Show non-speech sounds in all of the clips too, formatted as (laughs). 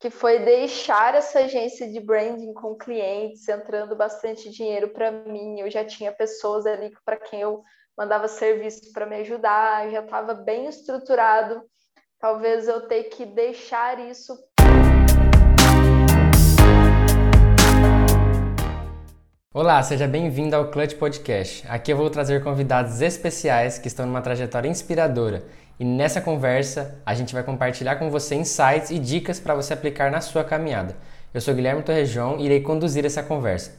que foi deixar essa agência de branding com clientes, entrando bastante dinheiro para mim. Eu já tinha pessoas ali para quem eu mandava serviço para me ajudar, já estava bem estruturado. Talvez eu ter que deixar isso Olá, seja bem-vindo ao Clutch Podcast. Aqui eu vou trazer convidados especiais que estão numa trajetória inspiradora e nessa conversa a gente vai compartilhar com você insights e dicas para você aplicar na sua caminhada. Eu sou Guilherme Torrejão e irei conduzir essa conversa.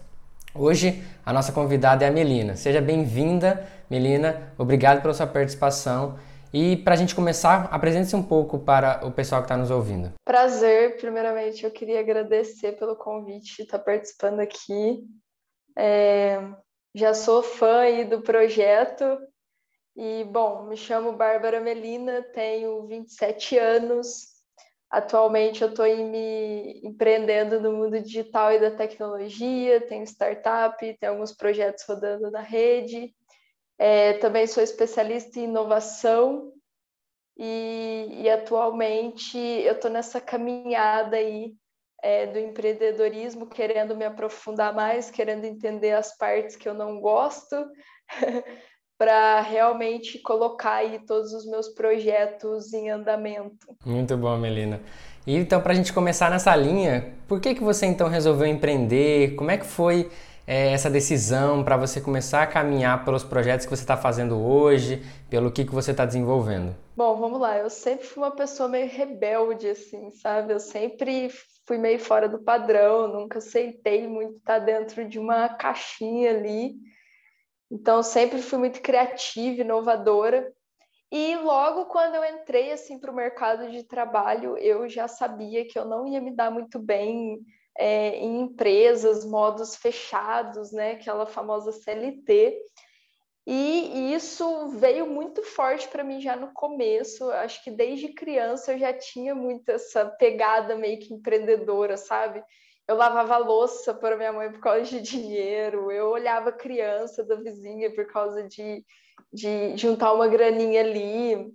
Hoje a nossa convidada é a Melina. Seja bem-vinda, Melina. Obrigado pela sua participação. E para a gente começar, apresente-se um pouco para o pessoal que está nos ouvindo. Prazer, primeiramente eu queria agradecer pelo convite de estar participando aqui. É, já sou fã do projeto e, bom, me chamo Bárbara Melina, tenho 27 anos. Atualmente eu estou me empreendendo no mundo digital e da tecnologia, tenho startup, tenho alguns projetos rodando na rede. É, também sou especialista em inovação e, e atualmente eu estou nessa caminhada aí é, do empreendedorismo, querendo me aprofundar mais, querendo entender as partes que eu não gosto, (laughs) para realmente colocar aí todos os meus projetos em andamento. Muito bom, Melina. E então, para a gente começar nessa linha, por que, que você então resolveu empreender? Como é que foi é, essa decisão para você começar a caminhar pelos projetos que você está fazendo hoje, pelo que, que você está desenvolvendo? Bom, vamos lá. Eu sempre fui uma pessoa meio rebelde, assim, sabe? Eu sempre fui meio fora do padrão, nunca aceitei muito estar dentro de uma caixinha ali. Então, sempre fui muito criativa, inovadora. E logo quando eu entrei assim para o mercado de trabalho, eu já sabia que eu não ia me dar muito bem é, em empresas, modos fechados, né? Aquela famosa CLT. E isso veio muito forte para mim já no começo. Acho que desde criança eu já tinha muito essa pegada meio que empreendedora, sabe? Eu lavava louça para minha mãe por causa de (laughs) dinheiro, eu olhava criança da vizinha por causa de, de juntar uma graninha ali.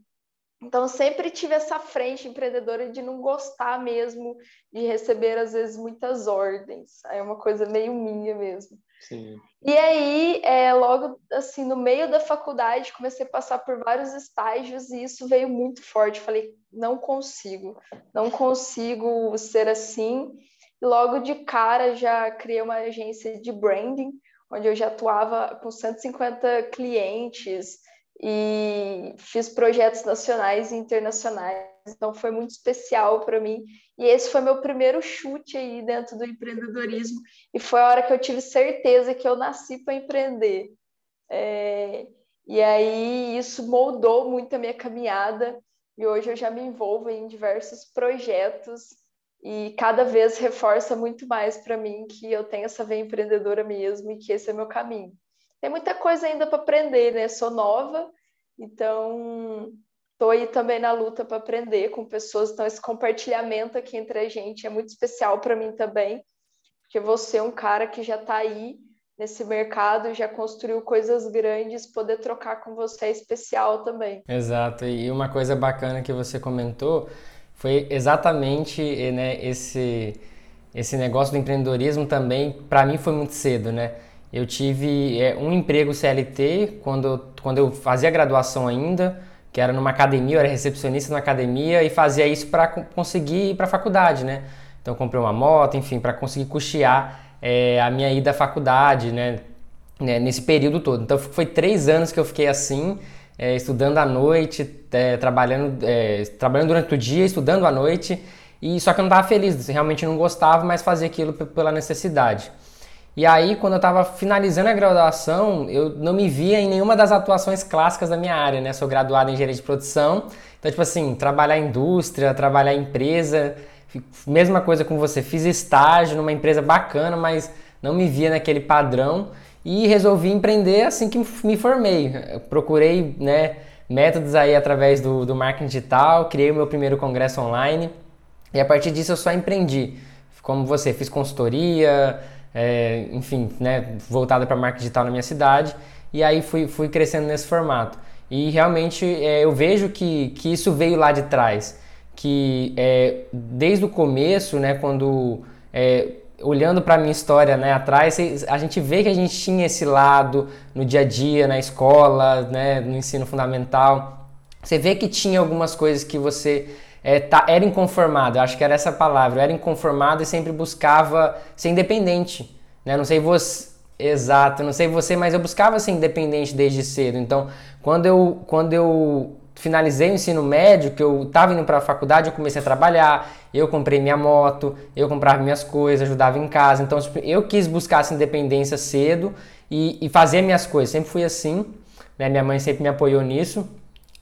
Então, sempre tive essa frente empreendedora de não gostar mesmo de receber, às vezes, muitas ordens. É uma coisa meio minha mesmo. Sim. E aí, é, logo assim, no meio da faculdade, comecei a passar por vários estágios e isso veio muito forte. Falei, não consigo, não consigo ser assim. Logo de cara já criei uma agência de branding, onde eu já atuava com 150 clientes e fiz projetos nacionais e internacionais. Então foi muito especial para mim. E esse foi meu primeiro chute aí dentro do empreendedorismo e foi a hora que eu tive certeza que eu nasci para empreender. É... E aí isso moldou muito a minha caminhada e hoje eu já me envolvo em diversos projetos e cada vez reforça muito mais para mim que eu tenho essa veia empreendedora mesmo e que esse é meu caminho. Tem muita coisa ainda para aprender, né? Sou nova, então estou aí também na luta para aprender com pessoas. Então, esse compartilhamento aqui entre a gente é muito especial para mim também, porque você é um cara que já está aí nesse mercado, já construiu coisas grandes, poder trocar com você é especial também. Exato. E uma coisa bacana que você comentou foi exatamente né, esse esse negócio do empreendedorismo também para mim foi muito cedo, né? Eu tive é, um emprego CLT quando, quando eu fazia graduação ainda, que era numa academia, eu era recepcionista na academia e fazia isso para conseguir ir para a faculdade, né? Então comprei uma moto, enfim, para conseguir custear é, a minha ida à faculdade, né? né? Nesse período todo. Então foi três anos que eu fiquei assim, é, estudando à noite, é, trabalhando, é, trabalhando durante o dia, estudando à noite. E só que eu não estava feliz, realmente não gostava, mas fazia aquilo pela necessidade. E aí, quando eu estava finalizando a graduação, eu não me via em nenhuma das atuações clássicas da minha área, né? Sou graduado em engenharia de produção, então, tipo assim, trabalhar em indústria, trabalhar em empresa, mesma coisa com você. Fiz estágio numa empresa bacana, mas não me via naquele padrão e resolvi empreender assim que me formei. Eu procurei, né, métodos aí através do, do marketing digital, criei o meu primeiro congresso online e a partir disso eu só empreendi. Como você, fiz consultoria, é, enfim, né, voltada para marketing digital na minha cidade, e aí fui, fui crescendo nesse formato. E realmente é, eu vejo que, que isso veio lá de trás. que é, desde o começo, né, quando é, olhando para a minha história né, atrás, a gente vê que a gente tinha esse lado no dia a dia, na escola, né, no ensino fundamental. Você vê que tinha algumas coisas que você é, tá, era inconformado, acho que era essa palavra, era inconformado e sempre buscava ser independente. Né? Não sei você. Exato, não sei você, mas eu buscava ser independente desde cedo. Então, quando eu, quando eu finalizei o ensino médio, que eu estava indo para a faculdade, eu comecei a trabalhar, eu comprei minha moto, eu comprava minhas coisas, ajudava em casa. Então, tipo, eu quis buscar essa independência cedo e, e fazer minhas coisas. Sempre fui assim, né? Minha mãe sempre me apoiou nisso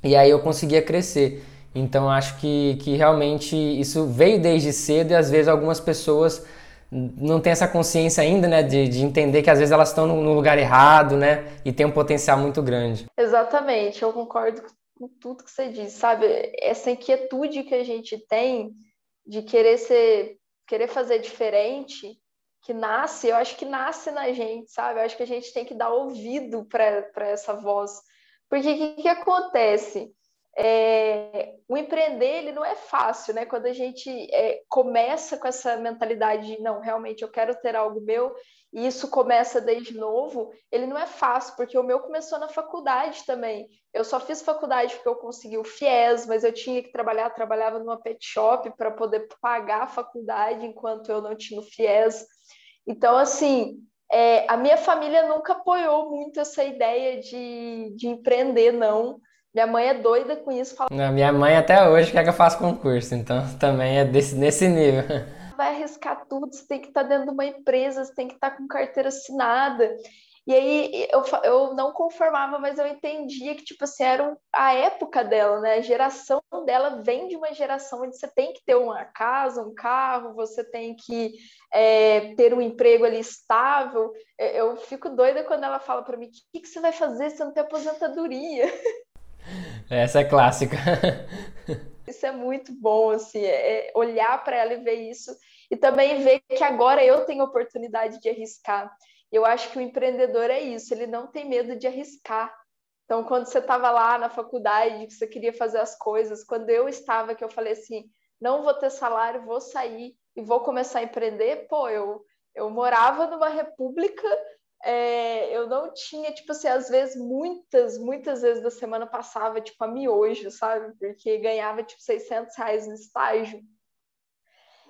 e aí eu conseguia crescer. Então, acho que, que realmente isso veio desde cedo e às vezes algumas pessoas não têm essa consciência ainda, né, de, de entender que às vezes elas estão no, no lugar errado, né, e tem um potencial muito grande. Exatamente, eu concordo com tudo que você disse, sabe? Essa inquietude que a gente tem de querer ser, querer fazer diferente, que nasce, eu acho que nasce na gente, sabe? Eu acho que a gente tem que dar ouvido para essa voz. Porque o que, que acontece? É, o empreender ele não é fácil, né? Quando a gente é, começa com essa mentalidade de não, realmente eu quero ter algo meu, e isso começa desde novo, ele não é fácil, porque o meu começou na faculdade também. Eu só fiz faculdade porque eu consegui o FIES, mas eu tinha que trabalhar, trabalhava numa pet shop para poder pagar a faculdade enquanto eu não tinha o FIES. Então, assim, é, a minha família nunca apoiou muito essa ideia de, de empreender, não. Minha mãe é doida com isso. Fala... Minha mãe até hoje quer que eu faça concurso, então também é desse, nesse nível. Vai arriscar tudo, você tem que estar dentro de uma empresa, você tem que estar com carteira assinada. E aí eu, eu não conformava, mas eu entendia que, tipo assim, era a época dela, né? A geração dela vem de uma geração onde você tem que ter uma casa, um carro, você tem que é, ter um emprego ali estável. Eu fico doida quando ela fala para mim: o que, que você vai fazer se não tem aposentadoria? (laughs) Essa é clássica. isso é muito bom, assim, é, é olhar para ela e ver isso. E também ver que agora eu tenho oportunidade de arriscar. Eu acho que o empreendedor é isso, ele não tem medo de arriscar. Então, quando você estava lá na faculdade, que você queria fazer as coisas, quando eu estava, que eu falei assim, não vou ter salário, vou sair e vou começar a empreender, pô, eu, eu morava numa república é, eu não tinha, tipo assim, às vezes, muitas, muitas vezes da semana passava, tipo, a miojo, sabe? Porque ganhava, tipo, 600 reais no estágio.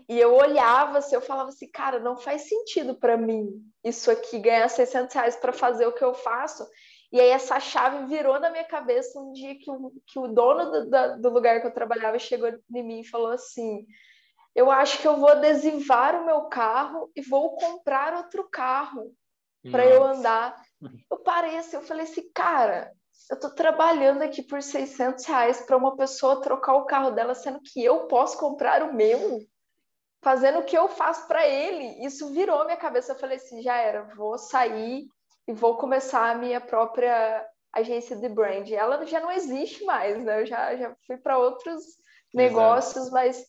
E eu olhava assim, eu falava assim, cara, não faz sentido para mim isso aqui, ganhar 600 reais para fazer o que eu faço. E aí essa chave virou na minha cabeça um dia que o, que o dono do, do lugar que eu trabalhava chegou em mim e falou assim, eu acho que eu vou adesivar o meu carro e vou comprar outro carro para eu andar. Eu parei assim, eu falei assim, cara, eu tô trabalhando aqui por 600 reais para uma pessoa trocar o carro dela, sendo que eu posso comprar o meu, fazendo o que eu faço para ele. Isso virou minha cabeça. Eu falei assim, já era, vou sair e vou começar a minha própria agência de brand. Ela já não existe mais, né? Eu já, já fui para outros negócios, Exato. mas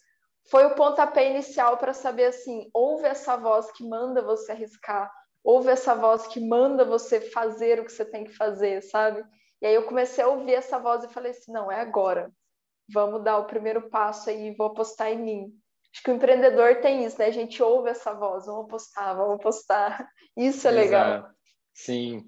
foi o pontapé inicial para saber assim, ouve essa voz que manda você arriscar ouve essa voz que manda você fazer o que você tem que fazer, sabe? E aí eu comecei a ouvir essa voz e falei assim, não, é agora. Vamos dar o primeiro passo aí, vou apostar em mim. Acho que o empreendedor tem isso, né? A gente ouve essa voz, vamos apostar, vamos apostar. Isso é legal. Exato. Sim.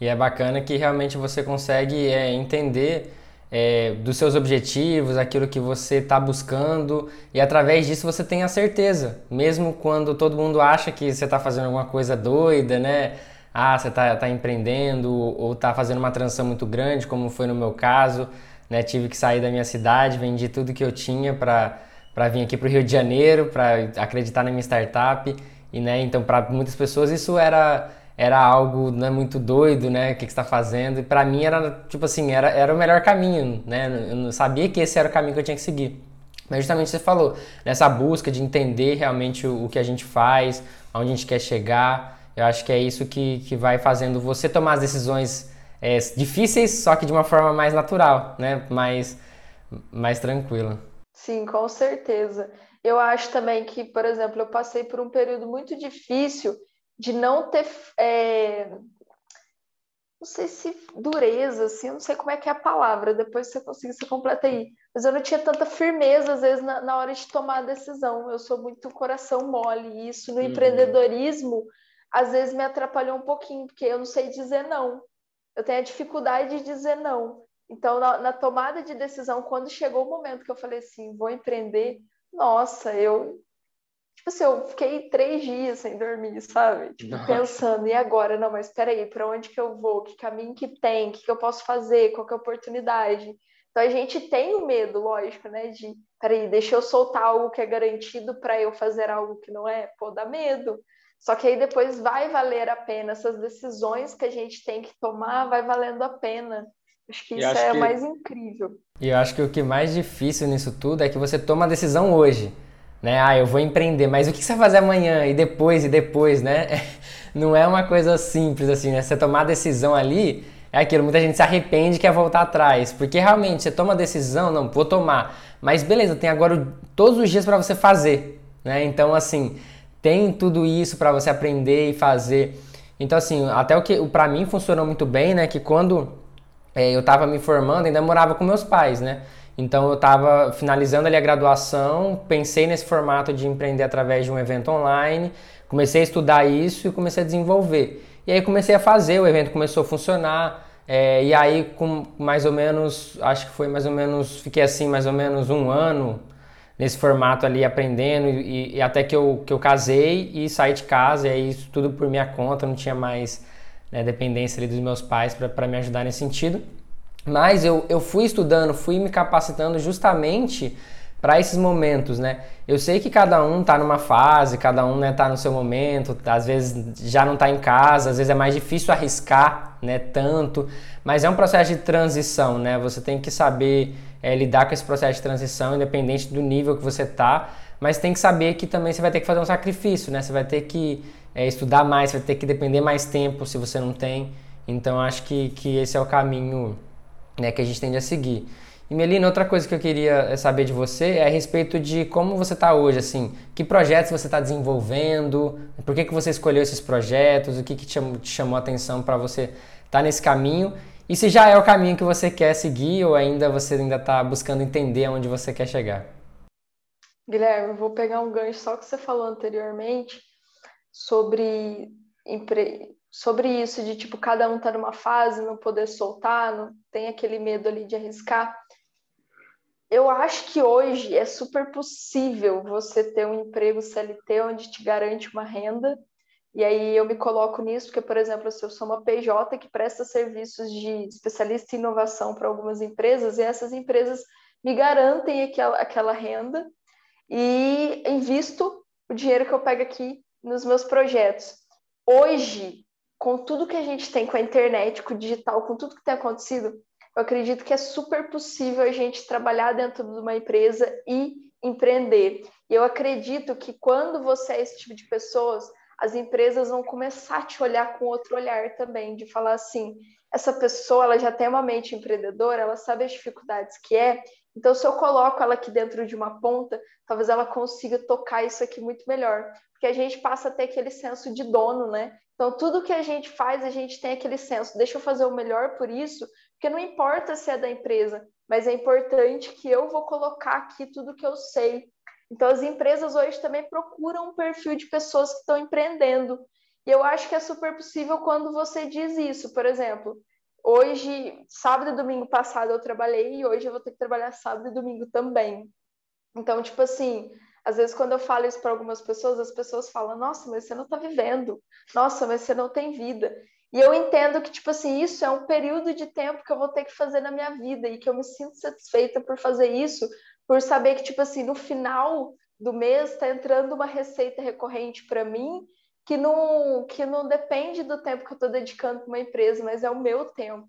E é bacana que realmente você consegue é, entender é, dos seus objetivos, aquilo que você está buscando, e através disso você tem a certeza, mesmo quando todo mundo acha que você está fazendo alguma coisa doida, né? Ah, você está tá empreendendo ou está fazendo uma transição muito grande, como foi no meu caso, né? Tive que sair da minha cidade, vendi tudo que eu tinha para para vir aqui para o Rio de Janeiro, para acreditar na minha startup, e né? Então para muitas pessoas isso era era algo né, muito doido, né? O que, que você está fazendo? E para mim era tipo assim, era, era o melhor caminho, né? Eu não sabia que esse era o caminho que eu tinha que seguir. Mas justamente você falou, nessa busca de entender realmente o, o que a gente faz, aonde a gente quer chegar, eu acho que é isso que, que vai fazendo você tomar as decisões é, difíceis, só que de uma forma mais natural, né? Mais, mais tranquila. Sim, com certeza. Eu acho também que, por exemplo, eu passei por um período muito difícil de não ter. É, não sei se dureza, assim, não sei como é que é a palavra, depois você conseguir, você completa aí. mas eu não tinha tanta firmeza, às vezes, na, na hora de tomar a decisão. Eu sou muito coração mole, e isso no uhum. empreendedorismo, às vezes, me atrapalhou um pouquinho, porque eu não sei dizer não. Eu tenho a dificuldade de dizer não. Então, na, na tomada de decisão, quando chegou o momento que eu falei assim, vou empreender, nossa, eu Tipo assim, eu fiquei três dias sem dormir, sabe? Tipo, pensando, e agora? Não, mas peraí, para onde que eu vou? Que caminho que tem? O que, que eu posso fazer? Qual que é a oportunidade? Então a gente tem o medo, lógico, né? De, peraí, deixa eu soltar algo que é garantido para eu fazer algo que não é? Pô, dá medo. Só que aí depois vai valer a pena, essas decisões que a gente tem que tomar, vai valendo a pena. Acho que isso acho é que... mais incrível. E eu acho que o que é mais difícil nisso tudo é que você toma a decisão hoje né? Ah, eu vou empreender, mas o que você vai fazer amanhã e depois e depois, né? (laughs) Não é uma coisa simples assim, né? Você tomar a decisão ali, é aquilo, muita gente se arrepende e quer voltar atrás, porque realmente você toma a decisão, não, vou tomar, mas beleza, tem agora todos os dias para você fazer, né? Então assim, tem tudo isso para você aprender e fazer. Então assim, até o que para mim funcionou muito bem, né? Que quando é, eu estava me formando, ainda morava com meus pais, né? Então eu estava finalizando ali a graduação, pensei nesse formato de empreender através de um evento online, comecei a estudar isso e comecei a desenvolver. E aí comecei a fazer, o evento começou a funcionar, é, e aí com mais ou menos, acho que foi mais ou menos, fiquei assim mais ou menos um ano nesse formato ali aprendendo e, e até que eu, que eu casei e saí de casa, e aí isso tudo por minha conta, não tinha mais né, dependência ali dos meus pais para me ajudar nesse sentido. Mas eu, eu fui estudando, fui me capacitando justamente para esses momentos, né? Eu sei que cada um tá numa fase, cada um né, tá no seu momento, às vezes já não tá em casa, às vezes é mais difícil arriscar, né, tanto, mas é um processo de transição, né? Você tem que saber é, lidar com esse processo de transição, independente do nível que você tá, mas tem que saber que também você vai ter que fazer um sacrifício, né? Você vai ter que é, estudar mais, vai ter que depender mais tempo se você não tem. Então acho que, que esse é o caminho né, que a gente tende a seguir. E Melina, outra coisa que eu queria eh, saber de você é a respeito de como você está hoje, assim, que projetos você está desenvolvendo, por que, que você escolheu esses projetos, o que, que te, chamou, te chamou a atenção para você estar tá nesse caminho e se já é o caminho que você quer seguir ou ainda você ainda está buscando entender aonde você quer chegar. Guilherme, eu vou pegar um gancho só que você falou anteriormente sobre empre sobre isso de tipo cada um tá numa fase, não poder soltar, não tem aquele medo ali de arriscar. Eu acho que hoje é super possível você ter um emprego CLT onde te garante uma renda. E aí eu me coloco nisso, porque, por exemplo, se eu sou uma PJ que presta serviços de especialista em inovação para algumas empresas, e essas empresas me garantem aquela, aquela renda e invisto o dinheiro que eu pego aqui nos meus projetos. Hoje, com tudo que a gente tem com a internet, com o digital, com tudo que tem acontecido, eu acredito que é super possível a gente trabalhar dentro de uma empresa e empreender. E eu acredito que quando você é esse tipo de pessoas, as empresas vão começar a te olhar com outro olhar também, de falar assim, essa pessoa ela já tem uma mente empreendedora, ela sabe as dificuldades que é, então se eu coloco ela aqui dentro de uma ponta, talvez ela consiga tocar isso aqui muito melhor, porque a gente passa a ter aquele senso de dono, né? Então, tudo que a gente faz, a gente tem aquele senso, deixa eu fazer o melhor por isso, porque não importa se é da empresa, mas é importante que eu vou colocar aqui tudo que eu sei. Então, as empresas hoje também procuram um perfil de pessoas que estão empreendendo. E eu acho que é super possível quando você diz isso. Por exemplo, hoje, sábado e domingo passado eu trabalhei e hoje eu vou ter que trabalhar sábado e domingo também. Então, tipo assim, às vezes, quando eu falo isso para algumas pessoas, as pessoas falam: Nossa, mas você não está vivendo. Nossa, mas você não tem vida. E eu entendo que, tipo assim, isso é um período de tempo que eu vou ter que fazer na minha vida e que eu me sinto satisfeita por fazer isso, por saber que, tipo assim, no final do mês está entrando uma receita recorrente para mim que não, que não depende do tempo que eu estou dedicando para uma empresa, mas é o meu tempo.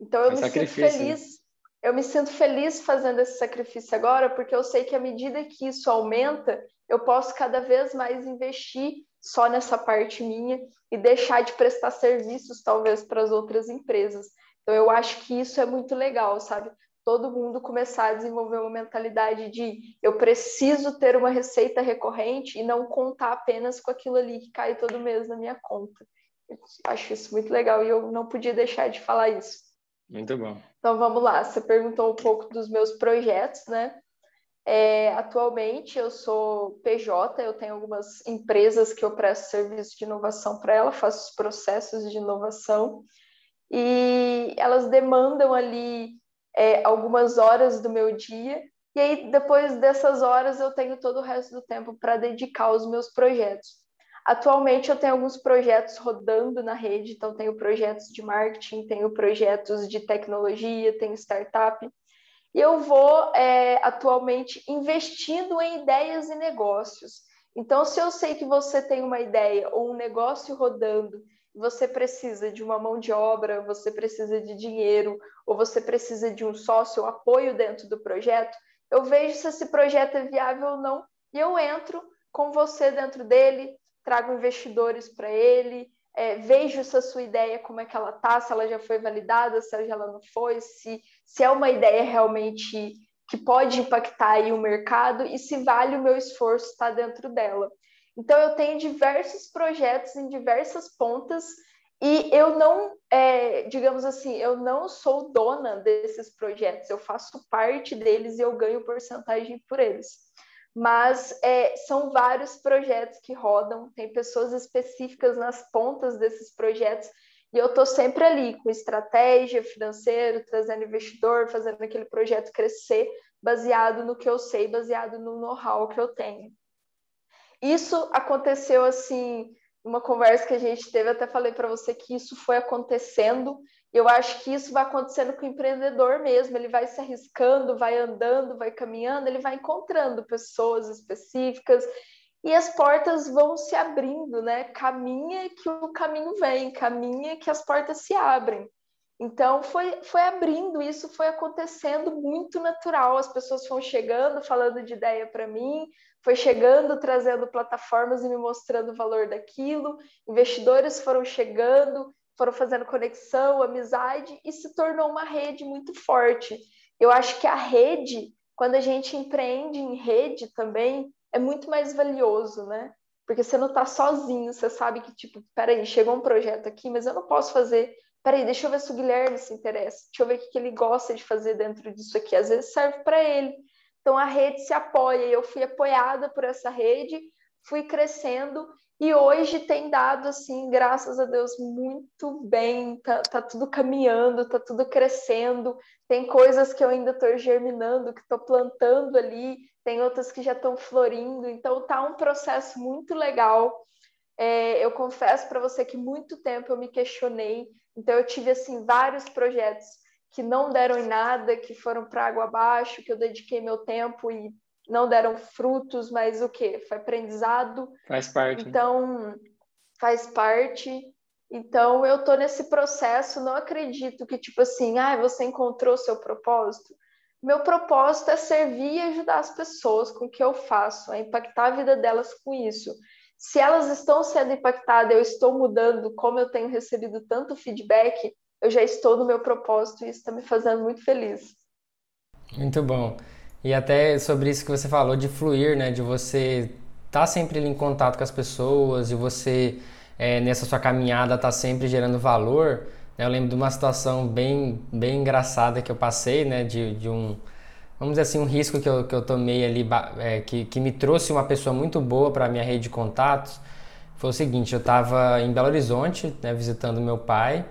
Então eu é me sinto feliz eu me sinto feliz fazendo esse sacrifício agora, porque eu sei que à medida que isso aumenta, eu posso cada vez mais investir só nessa parte minha e deixar de prestar serviços, talvez, para as outras empresas. Então, eu acho que isso é muito legal, sabe? Todo mundo começar a desenvolver uma mentalidade de eu preciso ter uma receita recorrente e não contar apenas com aquilo ali que cai todo mês na minha conta. Eu acho isso muito legal e eu não podia deixar de falar isso. Muito bom. Então vamos lá. Você perguntou um pouco dos meus projetos, né? É, atualmente eu sou PJ, eu tenho algumas empresas que eu presto serviço de inovação para ela, faço os processos de inovação e elas demandam ali é, algumas horas do meu dia e aí depois dessas horas eu tenho todo o resto do tempo para dedicar aos meus projetos. Atualmente eu tenho alguns projetos rodando na rede, então tenho projetos de marketing, tenho projetos de tecnologia, tenho startup. E eu vou é, atualmente investindo em ideias e negócios. Então, se eu sei que você tem uma ideia ou um negócio rodando, você precisa de uma mão de obra, você precisa de dinheiro, ou você precisa de um sócio, apoio dentro do projeto, eu vejo se esse projeto é viável ou não e eu entro com você dentro dele, trago investidores para ele, é, vejo se a sua ideia, como é que ela tá, se ela já foi validada, se ela não foi, se, se é uma ideia realmente que pode impactar aí o mercado e se vale o meu esforço estar dentro dela. Então, eu tenho diversos projetos em diversas pontas e eu não, é, digamos assim, eu não sou dona desses projetos, eu faço parte deles e eu ganho porcentagem por eles mas é, são vários projetos que rodam, tem pessoas específicas nas pontas desses projetos, e eu estou sempre ali com estratégia financeira, trazendo investidor, fazendo aquele projeto crescer, baseado no que eu sei, baseado no know-how que eu tenho. Isso aconteceu assim, uma conversa que a gente teve, até falei para você que isso foi acontecendo eu acho que isso vai acontecendo com o empreendedor mesmo, ele vai se arriscando, vai andando, vai caminhando, ele vai encontrando pessoas específicas e as portas vão se abrindo, né? Caminha que o caminho vem, caminha que as portas se abrem. Então foi, foi abrindo, isso foi acontecendo muito natural. As pessoas foram chegando, falando de ideia para mim, foi chegando, trazendo plataformas e me mostrando o valor daquilo, investidores foram chegando, foram fazendo conexão, amizade e se tornou uma rede muito forte. Eu acho que a rede, quando a gente empreende em rede também, é muito mais valioso, né? Porque você não está sozinho, você sabe que, tipo, peraí, chegou um projeto aqui, mas eu não posso fazer. Peraí, deixa eu ver se o Guilherme se interessa, deixa eu ver o que ele gosta de fazer dentro disso aqui. Às vezes serve para ele. Então a rede se apoia, e eu fui apoiada por essa rede, fui crescendo e hoje tem dado, assim, graças a Deus, muito bem, tá, tá tudo caminhando, tá tudo crescendo. Tem coisas que eu ainda estou germinando, que estou plantando ali, tem outras que já estão florindo. Então, tá um processo muito legal. É, eu confesso para você que muito tempo eu me questionei, então eu tive, assim, vários projetos que não deram em nada, que foram para água abaixo, que eu dediquei meu tempo e não deram frutos, mas o que? Foi aprendizado. Faz parte. Né? Então, faz parte. Então, eu tô nesse processo, não acredito que, tipo assim, ah, você encontrou seu propósito. Meu propósito é servir e ajudar as pessoas com o que eu faço, é impactar a vida delas com isso. Se elas estão sendo impactadas, eu estou mudando, como eu tenho recebido tanto feedback, eu já estou no meu propósito e isso está me fazendo muito feliz. Muito bom. E até sobre isso que você falou de fluir, né? De você estar tá sempre em contato com as pessoas e você, é, nessa sua caminhada, tá sempre gerando valor. Né? Eu lembro de uma situação bem, bem engraçada que eu passei, né? De, de um, vamos dizer assim, um risco que eu, que eu tomei ali, é, que, que me trouxe uma pessoa muito boa para a minha rede de contatos. Foi o seguinte, eu estava em Belo Horizonte, né, visitando meu pai,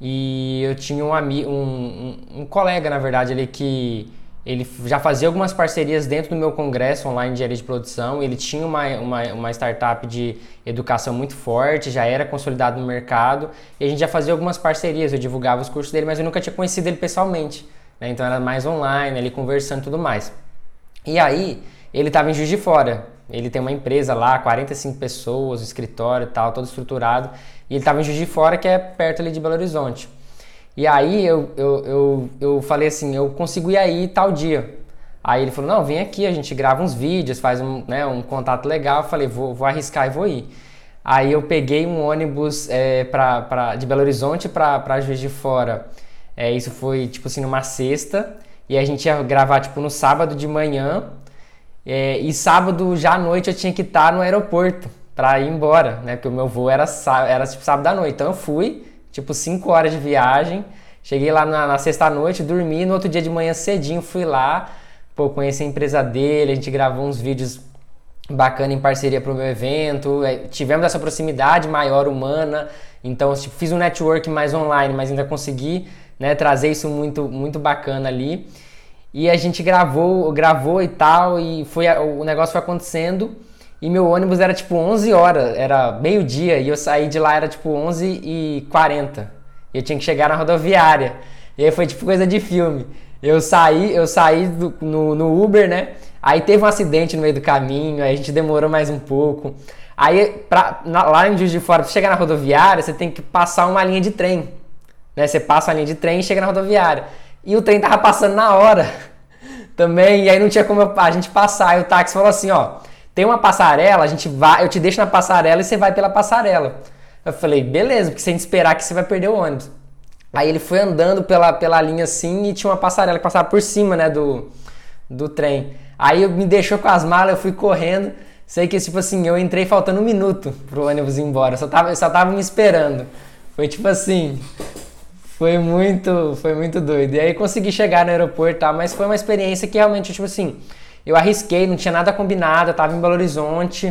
e eu tinha um amigo, um, um, um colega, na verdade, ali que ele já fazia algumas parcerias dentro do meu congresso online de engenharia de produção. Ele tinha uma, uma, uma, startup de educação muito forte, já era consolidado no mercado. E a gente já fazia algumas parcerias. Eu divulgava os cursos dele, mas eu nunca tinha conhecido ele pessoalmente. Né? Então era mais online, ele conversando e tudo mais. E aí, ele estava em Juiz de Fora. Ele tem uma empresa lá, 45 pessoas, escritório e tal, todo estruturado. E ele estava em Juiz de Fora, que é perto ali de Belo Horizonte. E aí eu, eu, eu, eu falei assim, eu consigo ir aí tal dia. Aí ele falou, não, vem aqui, a gente grava uns vídeos, faz um, né, um contato legal. Eu falei, vou, vou arriscar e vou ir. Aí eu peguei um ônibus é, pra, pra, de Belo Horizonte para Juiz de Fora. É, isso foi, tipo assim, numa sexta. E a gente ia gravar, tipo, no sábado de manhã. É, e sábado já à noite eu tinha que estar no aeroporto para ir embora, né? Porque o meu voo era, era tipo, sábado à noite. Então eu fui, tipo 5 horas de viagem. Cheguei lá na, na sexta-noite, dormi, no outro dia de manhã cedinho fui lá, pô, conheci a empresa dele, a gente gravou uns vídeos bacana em parceria para o meu evento, é, tivemos essa proximidade maior humana, então tipo, fiz um network mais online, mas ainda consegui né, trazer isso muito, muito bacana ali. E a gente gravou, gravou e tal, e foi o negócio foi acontecendo. E meu ônibus era tipo 11 horas, era meio-dia, e eu saí de lá era tipo 11 e 40. E eu tinha que chegar na rodoviária. E aí foi tipo coisa de filme. Eu saí, eu saí do, no, no Uber, né? Aí teve um acidente no meio do caminho, aí a gente demorou mais um pouco. Aí, pra, na, lá em Juiz de Fora, pra chegar na rodoviária, você tem que passar uma linha de trem. Né? Você passa a linha de trem e chega na rodoviária. E o trem tava passando na hora (laughs) também, e aí não tinha como a gente passar. E o táxi falou assim, ó, tem uma passarela, a gente vai, eu te deixo na passarela e você vai pela passarela. Eu falei, beleza, porque se a gente esperar que você vai perder o ônibus. Aí ele foi andando pela, pela linha assim e tinha uma passarela que passava por cima, né, do, do trem. Aí me deixou com as malas, eu fui correndo. Sei que, tipo assim, eu entrei faltando um minuto pro ônibus ir embora. Só tava, eu só tava me esperando. Foi tipo assim. Foi muito, foi muito doido. E aí consegui chegar no aeroporto tal, mas foi uma experiência que realmente, tipo assim, eu arrisquei, não tinha nada combinado, eu tava em Belo Horizonte.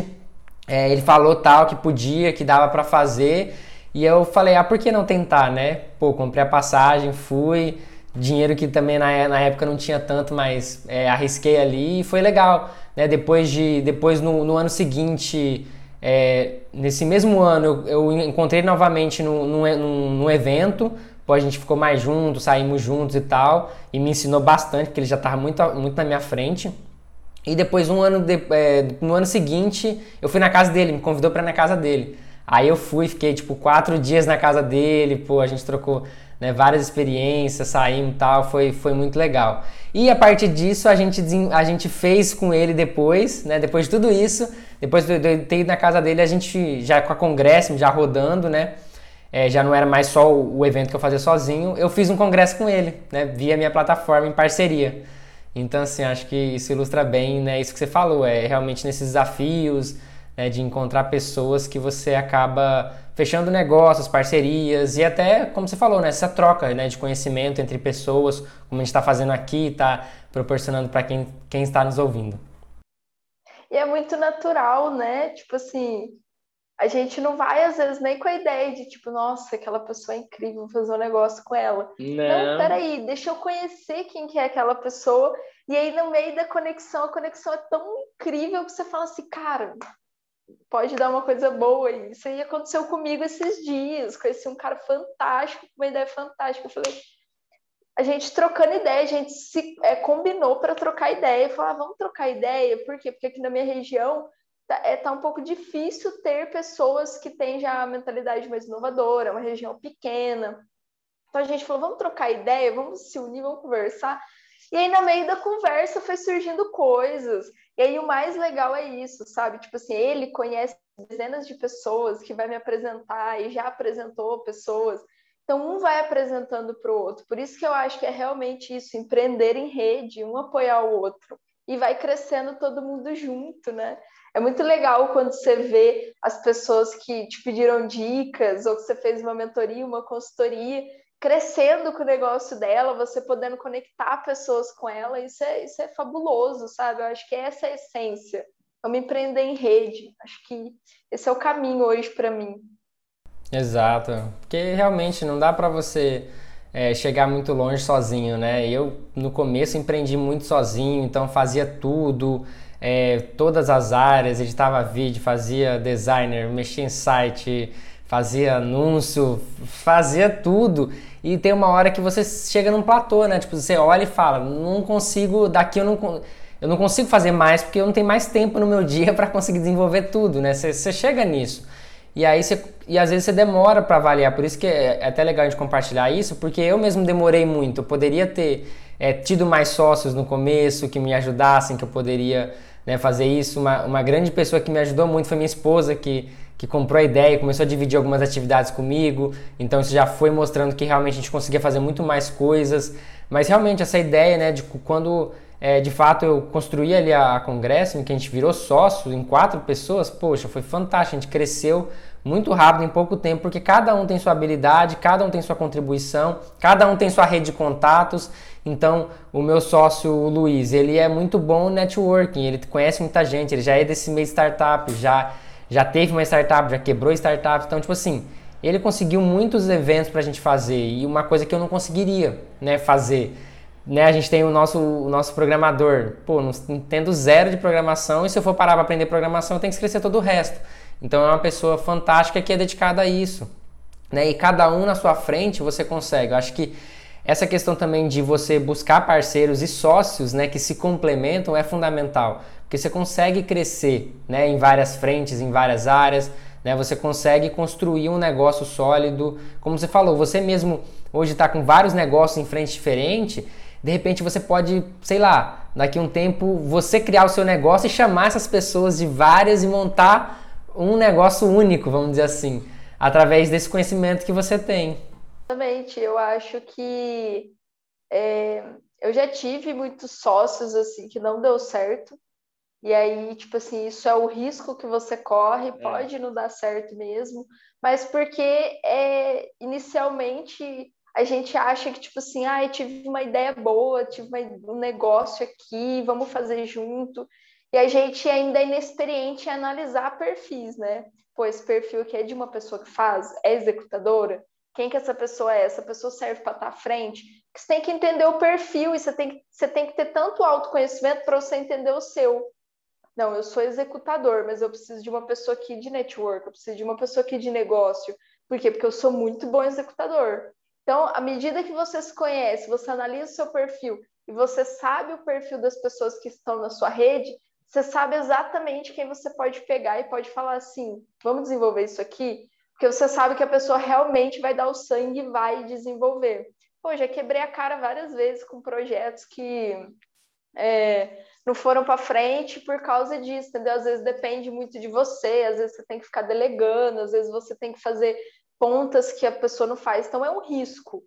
É, ele falou tal que podia, que dava para fazer. E eu falei, ah, por que não tentar, né? Pô, comprei a passagem, fui dinheiro que também na, na época não tinha tanto, mas é, arrisquei ali e foi legal. Né? Depois, de, depois no, no ano seguinte, é, nesse mesmo ano, eu, eu encontrei novamente num, num, num evento, pô, a gente ficou mais juntos, saímos juntos e tal, e me ensinou bastante, porque ele já estava muito, muito na minha frente. E depois, um ano de, é, no ano seguinte, eu fui na casa dele, me convidou para ir na casa dele. Aí eu fui, fiquei tipo quatro dias na casa dele, pô, a gente trocou né, várias experiências, saímos e tal, foi, foi muito legal. E a partir disso a gente, a gente fez com ele depois, né, depois de tudo isso, depois de eu ter ido na casa dele, a gente já com a congresso, já rodando, né, é, já não era mais só o, evento que eu fazia sozinho, eu fiz um congresso com ele, né, via minha plataforma em parceria. Então, assim, acho que isso ilustra bem, né, isso que você falou, é realmente nesses desafios, né, de encontrar pessoas que você acaba fechando negócios, parcerias e até, como você falou, né, essa troca né, de conhecimento entre pessoas, como a gente está fazendo aqui, está proporcionando para quem, quem está nos ouvindo. E é muito natural, né? Tipo assim, a gente não vai, às vezes, nem com a ideia de, tipo, nossa, aquela pessoa é incrível, vou fazer um negócio com ela. Não. não, peraí, deixa eu conhecer quem que é aquela pessoa. E aí, no meio da conexão, a conexão é tão incrível que você fala assim, cara, pode dar uma coisa boa. E isso aí aconteceu comigo esses dias. Conheci um cara fantástico, com uma ideia fantástica. Eu falei, a gente trocando ideia, a gente se é, combinou para trocar ideia. Falar, ah, vamos trocar ideia. Por quê? Porque aqui na minha região tá, é, tá um pouco difícil ter pessoas que têm já a mentalidade mais inovadora, uma região pequena. Então a gente falou, vamos trocar ideia, vamos se unir, vamos conversar. E aí, no meio da conversa, foi surgindo coisas. E aí, o mais legal é isso, sabe? Tipo assim, ele conhece dezenas de pessoas que vai me apresentar e já apresentou pessoas. Então, um vai apresentando para o outro. Por isso que eu acho que é realmente isso, empreender em rede, um apoiar o outro. E vai crescendo todo mundo junto, né? É muito legal quando você vê as pessoas que te pediram dicas ou que você fez uma mentoria, uma consultoria crescendo com o negócio dela, você podendo conectar pessoas com ela, isso é, isso é fabuloso, sabe? Eu acho que essa é a essência. Vamos empreender em rede. Acho que esse é o caminho hoje para mim. Exato, porque realmente não dá para você é, chegar muito longe sozinho, né? Eu no começo empreendi muito sozinho, então fazia tudo, é, todas as áreas, editava vídeo, fazia designer, mexia em site, fazia anúncio, fazia tudo. E tem uma hora que você chega num platô, né? Tipo, você olha e fala, não consigo, daqui eu não, eu não consigo fazer mais porque eu não tenho mais tempo no meu (laughs) dia para conseguir desenvolver tudo, né? Você, você, chega nisso. E aí você, e às vezes você demora para avaliar, por isso que é, é até legal a gente compartilhar isso, porque eu mesmo demorei muito. Eu poderia ter é, tido mais sócios no começo que me ajudassem, que eu poderia né, fazer isso. Uma, uma grande pessoa que me ajudou muito foi minha esposa, que que comprou a ideia, começou a dividir algumas atividades comigo, então isso já foi mostrando que realmente a gente conseguia fazer muito mais coisas, mas realmente essa ideia, né, de quando é, de fato eu construí ali a, a Congresso, em que a gente virou sócio em quatro pessoas, poxa, foi fantástico, a gente cresceu muito rápido em pouco tempo, porque cada um tem sua habilidade, cada um tem sua contribuição, cada um tem sua rede de contatos. Então, o meu sócio o Luiz, ele é muito bom networking, ele conhece muita gente, ele já é desse meio startup, já já teve uma startup, já quebrou startup, então tipo assim, ele conseguiu muitos eventos para a gente fazer e uma coisa que eu não conseguiria, né, fazer. Né, a gente tem o nosso, o nosso programador, pô, não entendo zero de programação e se eu for parar para aprender programação eu tenho que esquecer todo o resto. Então é uma pessoa fantástica que é dedicada a isso. Né? E cada um na sua frente você consegue. Eu acho que essa questão também de você buscar parceiros e sócios né, que se complementam é fundamental. Porque você consegue crescer né, em várias frentes, em várias áreas. Né? Você consegue construir um negócio sólido. Como você falou, você mesmo hoje está com vários negócios em frente diferente. De repente você pode, sei lá, daqui a um tempo você criar o seu negócio e chamar essas pessoas de várias e montar um negócio único, vamos dizer assim, através desse conhecimento que você tem. Exatamente, eu acho que é, eu já tive muitos sócios assim que não deu certo. E aí, tipo assim, isso é o risco que você corre, é. pode não dar certo mesmo, mas porque é, inicialmente a gente acha que, tipo assim, ah, tive uma ideia boa, tive uma, um negócio aqui, vamos fazer junto. E a gente ainda é inexperiente em analisar perfis, né? Pô, esse perfil aqui é de uma pessoa que faz, é executadora? Quem que essa pessoa é? Essa pessoa serve para estar à frente? Você tem que entender o perfil e você tem, você tem que ter tanto autoconhecimento para você entender o seu. Não, eu sou executador, mas eu preciso de uma pessoa aqui de network, eu preciso de uma pessoa aqui de negócio. Por quê? Porque eu sou muito bom executador. Então, à medida que você se conhece, você analisa o seu perfil e você sabe o perfil das pessoas que estão na sua rede, você sabe exatamente quem você pode pegar e pode falar assim: vamos desenvolver isso aqui? Porque você sabe que a pessoa realmente vai dar o sangue e vai desenvolver. Pô, já quebrei a cara várias vezes com projetos que é, não foram para frente por causa disso, entendeu? Às vezes depende muito de você, às vezes você tem que ficar delegando, às vezes você tem que fazer pontas que a pessoa não faz, então é um risco.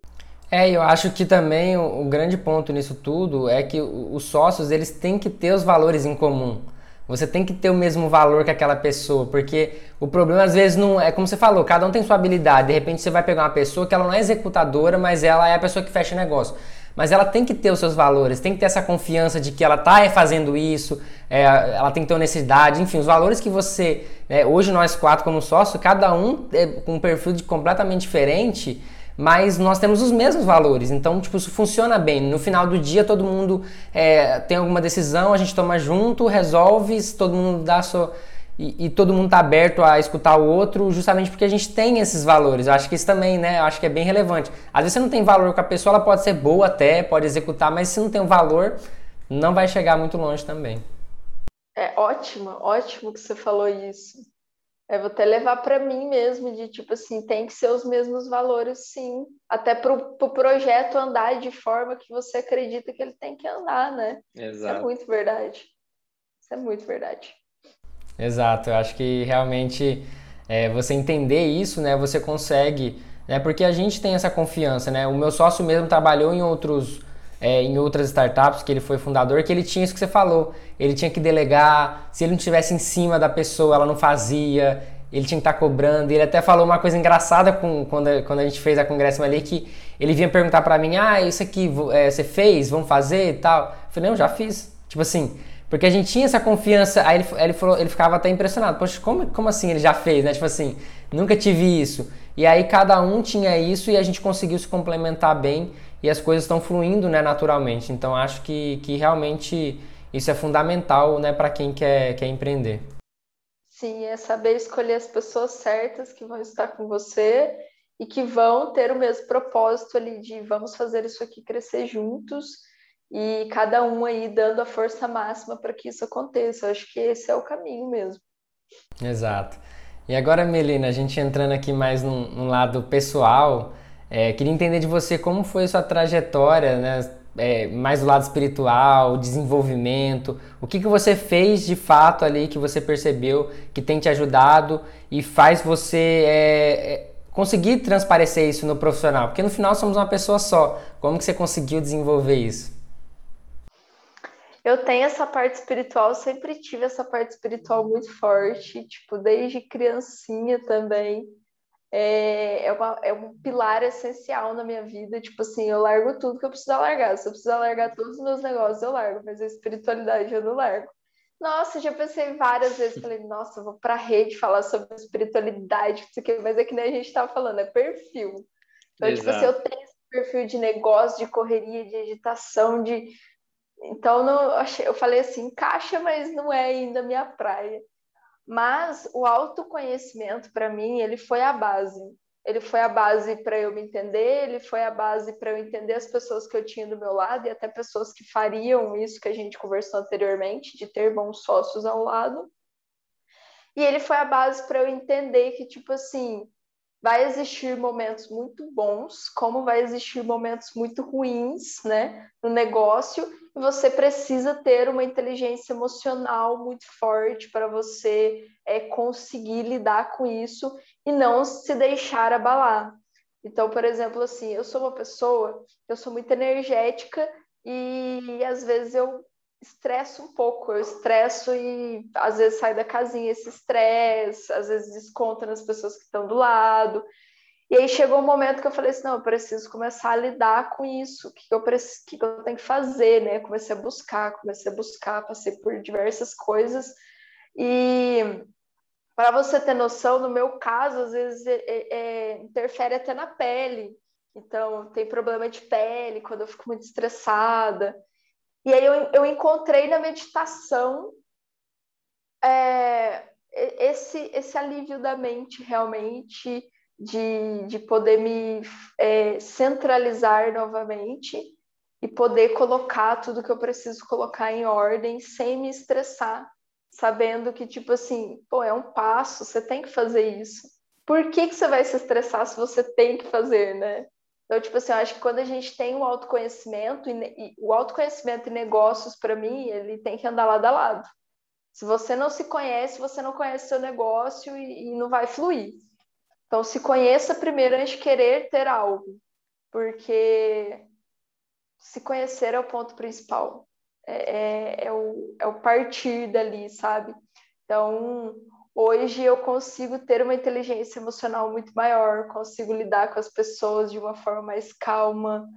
É, eu acho que também o, o grande ponto nisso tudo é que os sócios eles têm que ter os valores em comum. Você tem que ter o mesmo valor que aquela pessoa, porque o problema às vezes não é como você falou, cada um tem sua habilidade. De repente você vai pegar uma pessoa que ela não é executadora, mas ela é a pessoa que fecha negócio. Mas ela tem que ter os seus valores, tem que ter essa confiança de que ela está fazendo isso, é, ela tem que ter honestidade, enfim, os valores que você. É, hoje nós quatro como sócio, cada um é, com um perfil completamente diferente mas nós temos os mesmos valores. Então, tipo, isso funciona bem. No final do dia, todo mundo é, tem alguma decisão, a gente toma junto, resolve, todo mundo dá sua. E, e, todo mundo está aberto a escutar o outro, justamente porque a gente tem esses valores. Eu acho que isso também, né? Eu acho que é bem relevante. Às vezes você não tem valor com a pessoa, ela pode ser boa até, pode executar, mas se não tem um valor, não vai chegar muito longe também. É ótimo, ótimo que você falou isso. É, vou até levar para mim mesmo, de tipo assim, tem que ser os mesmos valores, sim. Até para o pro projeto andar de forma que você acredita que ele tem que andar, né? Exato. Isso é muito verdade. Isso é muito verdade. Exato, eu acho que realmente é, você entender isso, né? Você consegue, né? Porque a gente tem essa confiança, né? O meu sócio mesmo trabalhou em outros é, em outras startups que ele foi fundador, que ele tinha isso que você falou. Ele tinha que delegar, se ele não estivesse em cima da pessoa, ela não fazia, ele tinha que estar tá cobrando. Ele até falou uma coisa engraçada com, quando, quando a gente fez a Congresso ali, que ele vinha perguntar para mim, ah, isso aqui é, você fez, vamos fazer e tal. Eu falei, não, já fiz. Tipo assim, porque a gente tinha essa confiança, aí ele, ele, falou, ele ficava até impressionado, poxa, como, como assim ele já fez, né? Tipo assim, nunca tive isso. E aí cada um tinha isso e a gente conseguiu se complementar bem e as coisas estão fluindo né, naturalmente. Então acho que, que realmente isso é fundamental né, para quem quer, quer empreender. Sim, é saber escolher as pessoas certas que vão estar com você e que vão ter o mesmo propósito ali de vamos fazer isso aqui crescer juntos e cada um aí dando a força máxima para que isso aconteça. Eu acho que esse é o caminho mesmo. Exato. E agora, Melina, a gente entrando aqui mais num, num lado pessoal, é, queria entender de você como foi sua trajetória, né? É, mais do lado espiritual, desenvolvimento, o que, que você fez de fato ali que você percebeu que tem te ajudado e faz você é, é, conseguir transparecer isso no profissional? Porque no final somos uma pessoa só. Como que você conseguiu desenvolver isso? Eu tenho essa parte espiritual, sempre tive essa parte espiritual muito forte, tipo, desde criancinha também. É, é, uma, é um pilar essencial na minha vida. Tipo assim, eu largo tudo que eu preciso largar. Se eu precisar largar todos os meus negócios, eu largo, mas a espiritualidade eu não largo. Nossa, já pensei várias vezes, falei, nossa, eu vou para a rede falar sobre espiritualidade, mas é que nem a gente estava falando, é perfil. Então, Exato. tipo assim, eu tenho esse perfil de negócio, de correria, de agitação, de. Então, não, eu falei assim, encaixa, mas não é ainda minha praia. Mas o autoconhecimento, para mim, ele foi a base ele foi a base para eu me entender, ele foi a base para eu entender as pessoas que eu tinha do meu lado e até pessoas que fariam isso que a gente conversou anteriormente, de ter bons sócios ao lado. E ele foi a base para eu entender que, tipo assim, vai existir momentos muito bons, como vai existir momentos muito ruins, né, no negócio, e você precisa ter uma inteligência emocional muito forte para você é, conseguir lidar com isso e não se deixar abalar. Então, por exemplo, assim, eu sou uma pessoa, eu sou muito energética e às vezes eu estresso um pouco, eu estresso e às vezes sai da casinha esse estresse, às vezes desconta nas pessoas que estão do lado. E aí chegou um momento que eu falei assim, não, eu preciso começar a lidar com isso, o que eu, preciso, que eu tenho que fazer, né? Comecei a buscar, comecei a buscar, passei por diversas coisas. E para você ter noção, no meu caso, às vezes é, é, é, interfere até na pele. Então, tem problema de pele quando eu fico muito estressada. E aí eu, eu encontrei na meditação é, esse, esse alívio da mente realmente de, de poder me é, centralizar novamente e poder colocar tudo que eu preciso colocar em ordem sem me estressar, sabendo que, tipo assim, pô, é um passo, você tem que fazer isso. Por que, que você vai se estressar se você tem que fazer, né? Então, tipo assim, eu acho que quando a gente tem um autoconhecimento, e, e o autoconhecimento e negócios, para mim, ele tem que andar lado a lado. Se você não se conhece, você não conhece seu negócio e, e não vai fluir. Então, se conheça primeiro antes de querer ter algo, porque se conhecer é o ponto principal, é, é, é, o, é o partir dali, sabe? Então, hoje eu consigo ter uma inteligência emocional muito maior, consigo lidar com as pessoas de uma forma mais calma,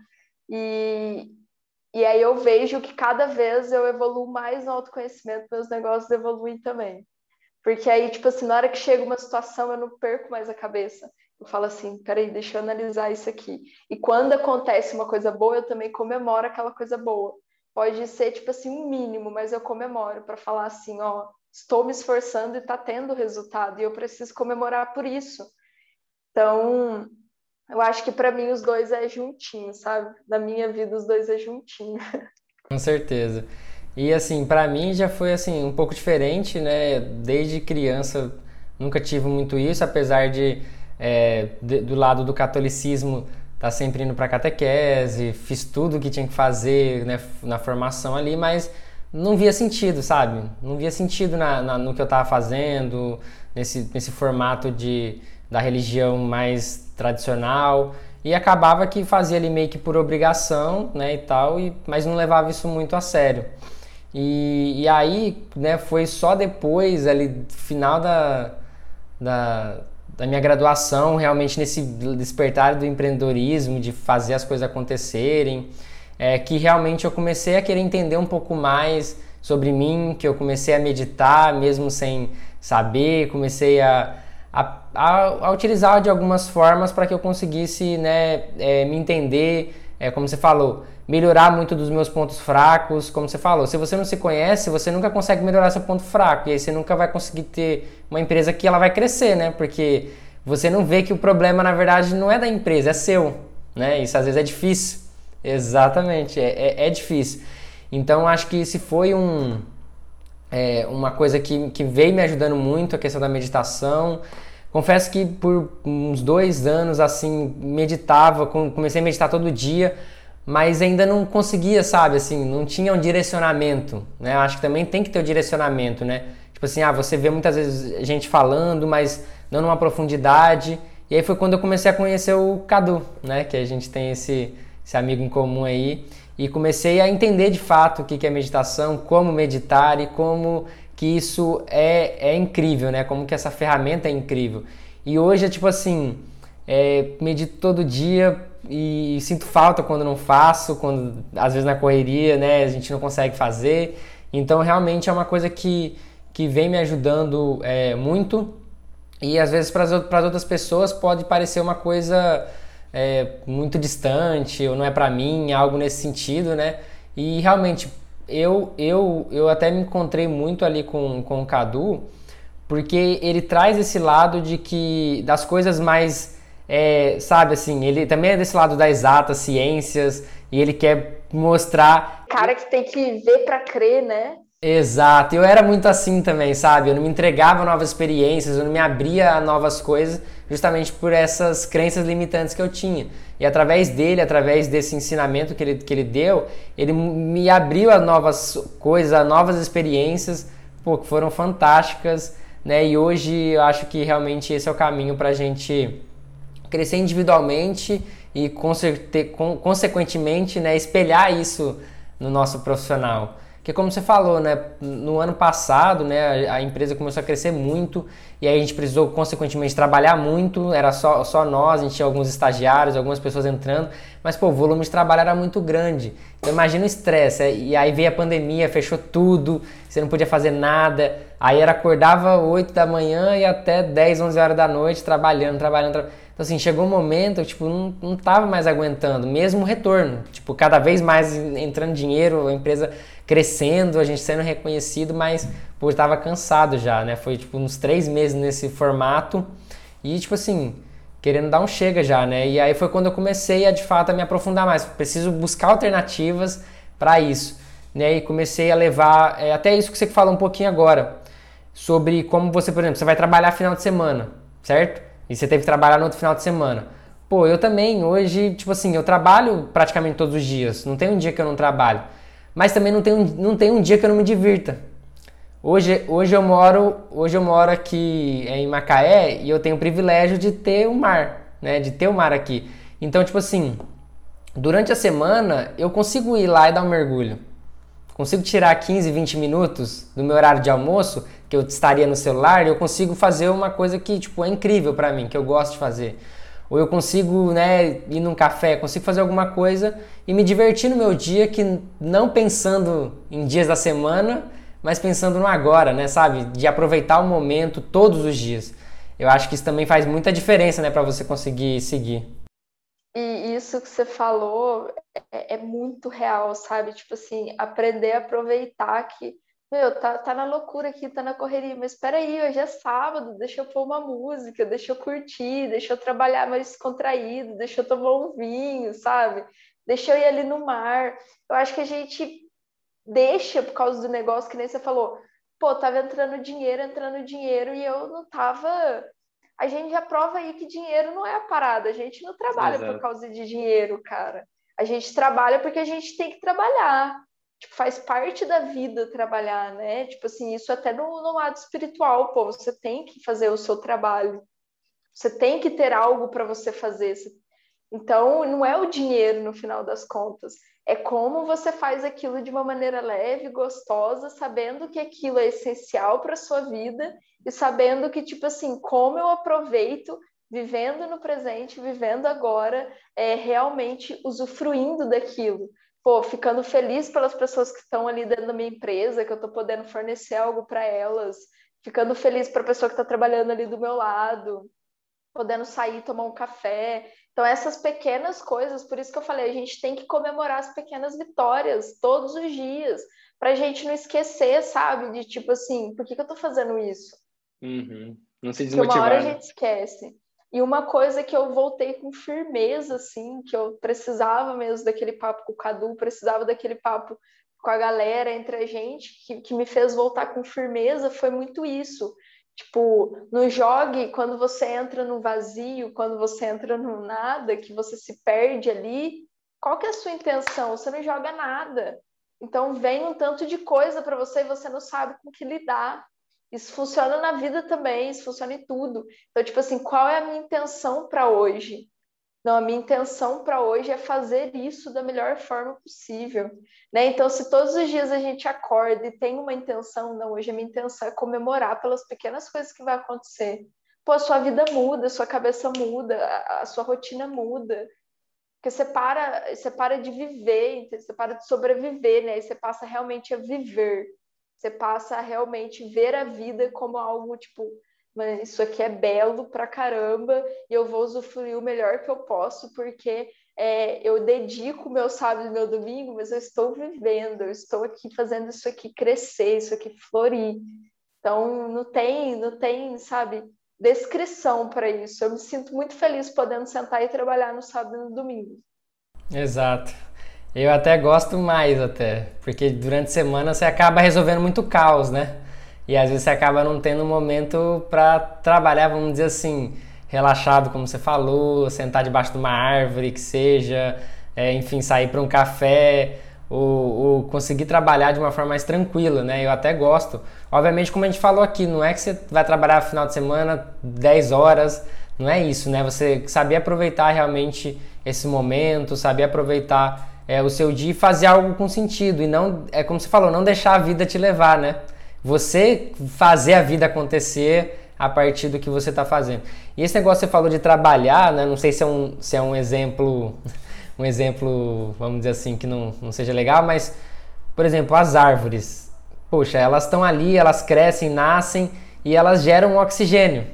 e, e aí eu vejo que cada vez eu evoluo mais no autoconhecimento, meus negócios evoluem também. Porque aí, tipo assim, na hora que chega uma situação, eu não perco mais a cabeça. Eu falo assim, peraí, deixa eu analisar isso aqui. E quando acontece uma coisa boa, eu também comemoro aquela coisa boa. Pode ser, tipo assim, um mínimo, mas eu comemoro para falar assim, ó, estou me esforçando e está tendo resultado, e eu preciso comemorar por isso. Então, eu acho que para mim os dois é juntinho, sabe? Na minha vida os dois é juntinho. (laughs) Com certeza. E assim, para mim já foi assim um pouco diferente, né? Desde criança nunca tive muito isso, apesar de, é, de do lado do catolicismo tá sempre indo para catequese, fiz tudo o que tinha que fazer né, na formação ali, mas não via sentido, sabe? Não via sentido na, na, no que eu estava fazendo, nesse, nesse formato de, da religião mais tradicional. E acabava que fazia ali meio que por obrigação, né, e tal, e, mas não levava isso muito a sério. E, e aí, né, foi só depois, ali, final da, da, da minha graduação, realmente nesse despertar do empreendedorismo, de fazer as coisas acontecerem, é, que realmente eu comecei a querer entender um pouco mais sobre mim, que eu comecei a meditar mesmo sem saber, comecei a, a, a, a utilizar de algumas formas para que eu conseguisse né, é, me entender, é, como você falou, melhorar muito dos meus pontos fracos, como você falou. Se você não se conhece, você nunca consegue melhorar seu ponto fraco. E aí você nunca vai conseguir ter uma empresa que ela vai crescer, né? Porque você não vê que o problema, na verdade, não é da empresa, é seu. Né? Isso às vezes é difícil. Exatamente, é, é, é difícil. Então acho que se foi um, é, uma coisa que, que veio me ajudando muito, a questão da meditação. Confesso que por uns dois anos assim meditava, comecei a meditar todo dia, mas ainda não conseguia, sabe, assim, não tinha um direcionamento, né? Acho que também tem que ter o um direcionamento, né? Tipo assim, ah, você vê muitas vezes gente falando, mas não numa profundidade. E aí foi quando eu comecei a conhecer o Cadu, né? Que a gente tem esse, esse amigo em comum aí. e comecei a entender de fato o que é meditação, como meditar e como que isso é, é incrível, né? Como que essa ferramenta é incrível. E hoje é tipo assim, é, medito todo dia e sinto falta quando não faço, quando às vezes na correria, né, a gente não consegue fazer. Então realmente é uma coisa que, que vem me ajudando é, muito e às vezes para as outras pessoas pode parecer uma coisa é, muito distante ou não é para mim, algo nesse sentido, né? E realmente eu, eu, eu até me encontrei muito ali com, com o Cadu, porque ele traz esse lado de que das coisas mais, é, sabe assim, ele também é desse lado das exatas, ciências, e ele quer mostrar. Cara que tem que ver para crer, né? Exato, eu era muito assim também, sabe? Eu não me entregava a novas experiências, eu não me abria a novas coisas, justamente por essas crenças limitantes que eu tinha. E através dele, através desse ensinamento que ele, que ele deu, ele me abriu a novas coisas, a novas experiências, pô, que foram fantásticas, né? E hoje eu acho que realmente esse é o caminho para a gente crescer individualmente e, consequentemente, né, espelhar isso no nosso profissional. Porque como você falou, né, no ano passado, né, a empresa começou a crescer muito e aí a gente precisou consequentemente trabalhar muito, era só, só nós, a gente tinha alguns estagiários, algumas pessoas entrando, mas pô, o volume de trabalho era muito grande. Então imagina o estresse, é, e aí veio a pandemia, fechou tudo, você não podia fazer nada, aí era acordava 8 da manhã e até 10, 11 horas da noite trabalhando, trabalhando, trabalhando. Então, assim, chegou um momento, tipo, não, não tava mais aguentando, mesmo o retorno. Tipo, cada vez mais entrando dinheiro, a empresa crescendo, a gente sendo reconhecido, mas, pô, tava cansado já, né? Foi, tipo, uns três meses nesse formato e, tipo assim, querendo dar um chega já, né? E aí foi quando eu comecei a, de fato, a me aprofundar mais. Preciso buscar alternativas para isso, né? E comecei a levar, é, até isso que você fala um pouquinho agora, sobre como você, por exemplo, você vai trabalhar final de semana, certo? e você teve que trabalhar no outro final de semana. Pô, eu também, hoje, tipo assim, eu trabalho praticamente todos os dias, não tem um dia que eu não trabalho. Mas também não tem um, não tem um dia que eu não me divirta. Hoje, hoje, eu moro, hoje eu moro aqui em Macaé e eu tenho o privilégio de ter o mar, né? De ter o mar aqui. Então, tipo assim, durante a semana eu consigo ir lá e dar um mergulho. Consigo tirar 15, 20 minutos do meu horário de almoço que eu estaria no celular, eu consigo fazer uma coisa que tipo é incrível para mim, que eu gosto de fazer. Ou eu consigo, né, ir num café, consigo fazer alguma coisa e me divertir no meu dia que não pensando em dias da semana, mas pensando no agora, né, sabe? De aproveitar o momento todos os dias. Eu acho que isso também faz muita diferença, né, para você conseguir seguir. E isso que você falou é, é, muito real, sabe? Tipo assim, aprender a aproveitar que meu, tá, tá na loucura aqui, tá na correria, mas espera aí, hoje é sábado, deixa eu pôr uma música, deixa eu curtir, deixa eu trabalhar mais contraído, deixa eu tomar um vinho, sabe? Deixa eu ir ali no mar. Eu acho que a gente deixa por causa do negócio que nem você falou. Pô, tava entrando dinheiro, entrando dinheiro e eu não tava. A gente já prova aí que dinheiro não é a parada. A gente não trabalha Exato. por causa de dinheiro, cara. A gente trabalha porque a gente tem que trabalhar tipo, faz parte da vida trabalhar, né? Tipo assim, isso até no, no lado espiritual, pô, você tem que fazer o seu trabalho. Você tem que ter algo para você fazer. Então, não é o dinheiro no final das contas, é como você faz aquilo de uma maneira leve, gostosa, sabendo que aquilo é essencial para sua vida e sabendo que tipo assim, como eu aproveito vivendo no presente, vivendo agora, é realmente usufruindo daquilo pô, ficando feliz pelas pessoas que estão ali dentro da minha empresa, que eu estou podendo fornecer algo para elas, ficando feliz para a pessoa que está trabalhando ali do meu lado, podendo sair tomar um café. Então, essas pequenas coisas, por isso que eu falei, a gente tem que comemorar as pequenas vitórias todos os dias, para a gente não esquecer, sabe? De tipo assim, por que, que eu estou fazendo isso? Uhum. Não se desmotivar. Porque uma hora a né? gente esquece. E uma coisa que eu voltei com firmeza, assim, que eu precisava mesmo daquele papo com o Cadu, precisava daquele papo com a galera, entre a gente, que, que me fez voltar com firmeza, foi muito isso. Tipo, no jogue, quando você entra no vazio, quando você entra no nada, que você se perde ali, qual que é a sua intenção? Você não joga nada. Então vem um tanto de coisa para você e você não sabe com que lidar. Isso funciona na vida também, isso funciona em tudo. Então, tipo assim, qual é a minha intenção para hoje? não, a minha intenção para hoje é fazer isso da melhor forma possível, né? Então, se todos os dias a gente acorda e tem uma intenção, não, hoje a minha intenção é comemorar pelas pequenas coisas que vai acontecer. Pô, a sua vida muda, a sua cabeça muda, a, sua rotina muda. Porque você para, você para de viver, você para de sobreviver, né? E você passa realmente a viver. Você passa a realmente ver a vida como algo tipo, mas isso aqui é belo pra caramba e eu vou usufruir o melhor que eu posso, porque é, eu dedico meu sábado e meu domingo, mas eu estou vivendo, eu estou aqui fazendo isso aqui crescer, isso aqui florir. Então, não tem, não tem, sabe, descrição para isso. Eu me sinto muito feliz podendo sentar e trabalhar no sábado e no domingo. Exato. Eu até gosto mais até, porque durante a semana você acaba resolvendo muito caos, né? E às vezes você acaba não tendo um momento para trabalhar, vamos dizer assim, relaxado, como você falou, sentar debaixo de uma árvore, que seja, é, enfim, sair para um café, ou, ou, conseguir trabalhar de uma forma mais tranquila, né? Eu até gosto. Obviamente, como a gente falou aqui, não é que você vai trabalhar final de semana 10 horas, não é isso, né? Você saber aproveitar realmente esse momento, saber aproveitar é, o seu dia e fazer algo com sentido, e não, é como você falou, não deixar a vida te levar, né? Você fazer a vida acontecer a partir do que você está fazendo. E esse negócio que você falou de trabalhar, né? Não sei se é um, se é um exemplo, (laughs) um exemplo, vamos dizer assim, que não, não seja legal, mas, por exemplo, as árvores. Poxa, elas estão ali, elas crescem, nascem e elas geram oxigênio,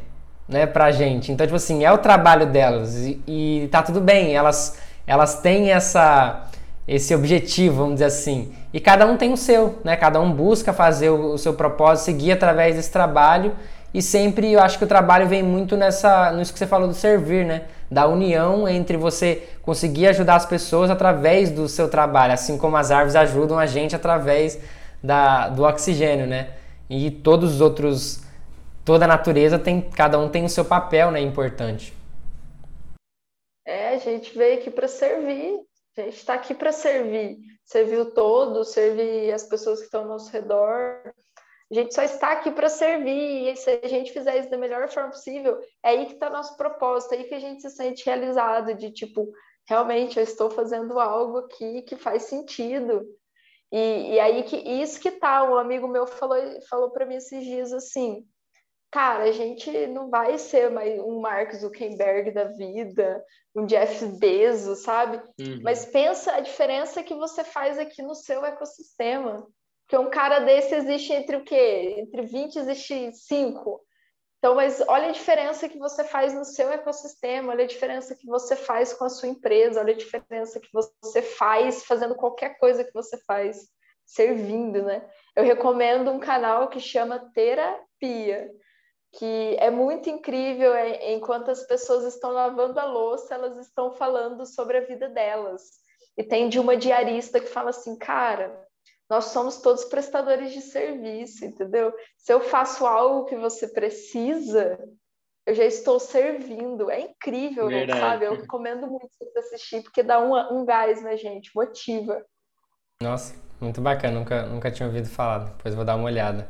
né, pra gente. Então, tipo assim, é o trabalho delas e, e tá tudo bem, elas, elas têm essa esse objetivo, vamos dizer assim. E cada um tem o seu, né? Cada um busca fazer o, seu propósito, seguir através desse trabalho. E sempre eu acho que o trabalho vem muito nessa, nisso que você falou do servir, né? Da união entre você conseguir ajudar as pessoas através do seu trabalho, assim como as árvores ajudam a gente através da, do oxigênio, né? E todos os outros, toda a natureza tem, cada um tem o seu papel, né? Importante. É, a gente veio aqui para servir, a gente está aqui para servir, servir o todo, servir as pessoas que estão ao nosso redor. A gente só está aqui para servir, e se a gente fizer isso da melhor forma possível, é aí que está nosso propósito, é aí que a gente se sente realizado, de tipo, realmente eu estou fazendo algo aqui que faz sentido. E, e aí que isso que tá, um amigo meu falou, falou para mim esses dias assim, cara, a gente não vai ser mais um Mark Zuckerberg da vida, um Jeff Bezos, sabe? Uhum. Mas pensa a diferença que você faz aqui no seu ecossistema. Porque um cara desse existe entre o quê? Entre 20 existe 5. Então, mas olha a diferença que você faz no seu ecossistema, olha a diferença que você faz com a sua empresa, olha a diferença que você faz fazendo qualquer coisa que você faz, servindo, né? Eu recomendo um canal que chama Terapia que é muito incrível é, enquanto as pessoas estão lavando a louça, elas estão falando sobre a vida delas. E tem de uma diarista que fala assim, cara, nós somos todos prestadores de serviço, entendeu? Se eu faço algo que você precisa, eu já estou servindo. É incrível, Verdade. sabe? Eu recomendo muito você assistir, porque dá um, um gás na gente, motiva. Nossa, muito bacana, nunca, nunca tinha ouvido falar, depois vou dar uma olhada.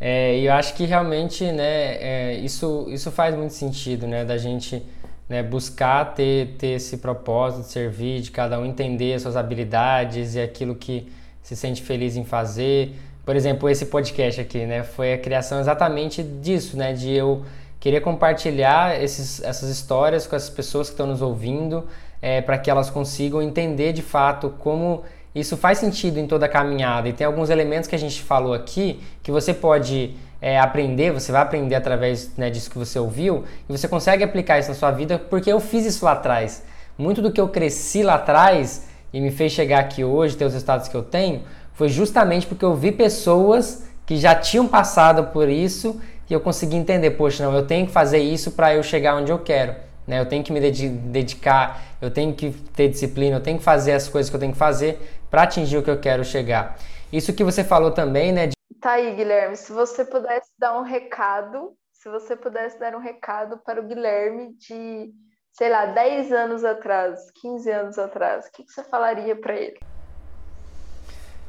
É, e eu acho que realmente né, é, isso, isso faz muito sentido, né, da gente né, buscar ter, ter esse propósito de servir, de cada um entender as suas habilidades e aquilo que se sente feliz em fazer. Por exemplo, esse podcast aqui, né, foi a criação exatamente disso, né, de eu querer compartilhar esses, essas histórias com as pessoas que estão nos ouvindo, é, para que elas consigam entender de fato como isso faz sentido em toda a caminhada e tem alguns elementos que a gente falou aqui que você pode é, aprender, você vai aprender através né, disso que você ouviu e você consegue aplicar isso na sua vida porque eu fiz isso lá atrás. Muito do que eu cresci lá atrás e me fez chegar aqui hoje, ter os resultados que eu tenho, foi justamente porque eu vi pessoas que já tinham passado por isso e eu consegui entender, poxa, não, eu tenho que fazer isso para eu chegar onde eu quero. Né? Eu tenho que me dedicar, eu tenho que ter disciplina, eu tenho que fazer as coisas que eu tenho que fazer para atingir o que eu quero chegar. Isso que você falou também, né? De... Tá aí, Guilherme, se você pudesse dar um recado, se você pudesse dar um recado para o Guilherme de, sei lá, 10 anos atrás, 15 anos atrás, o que, que você falaria para ele?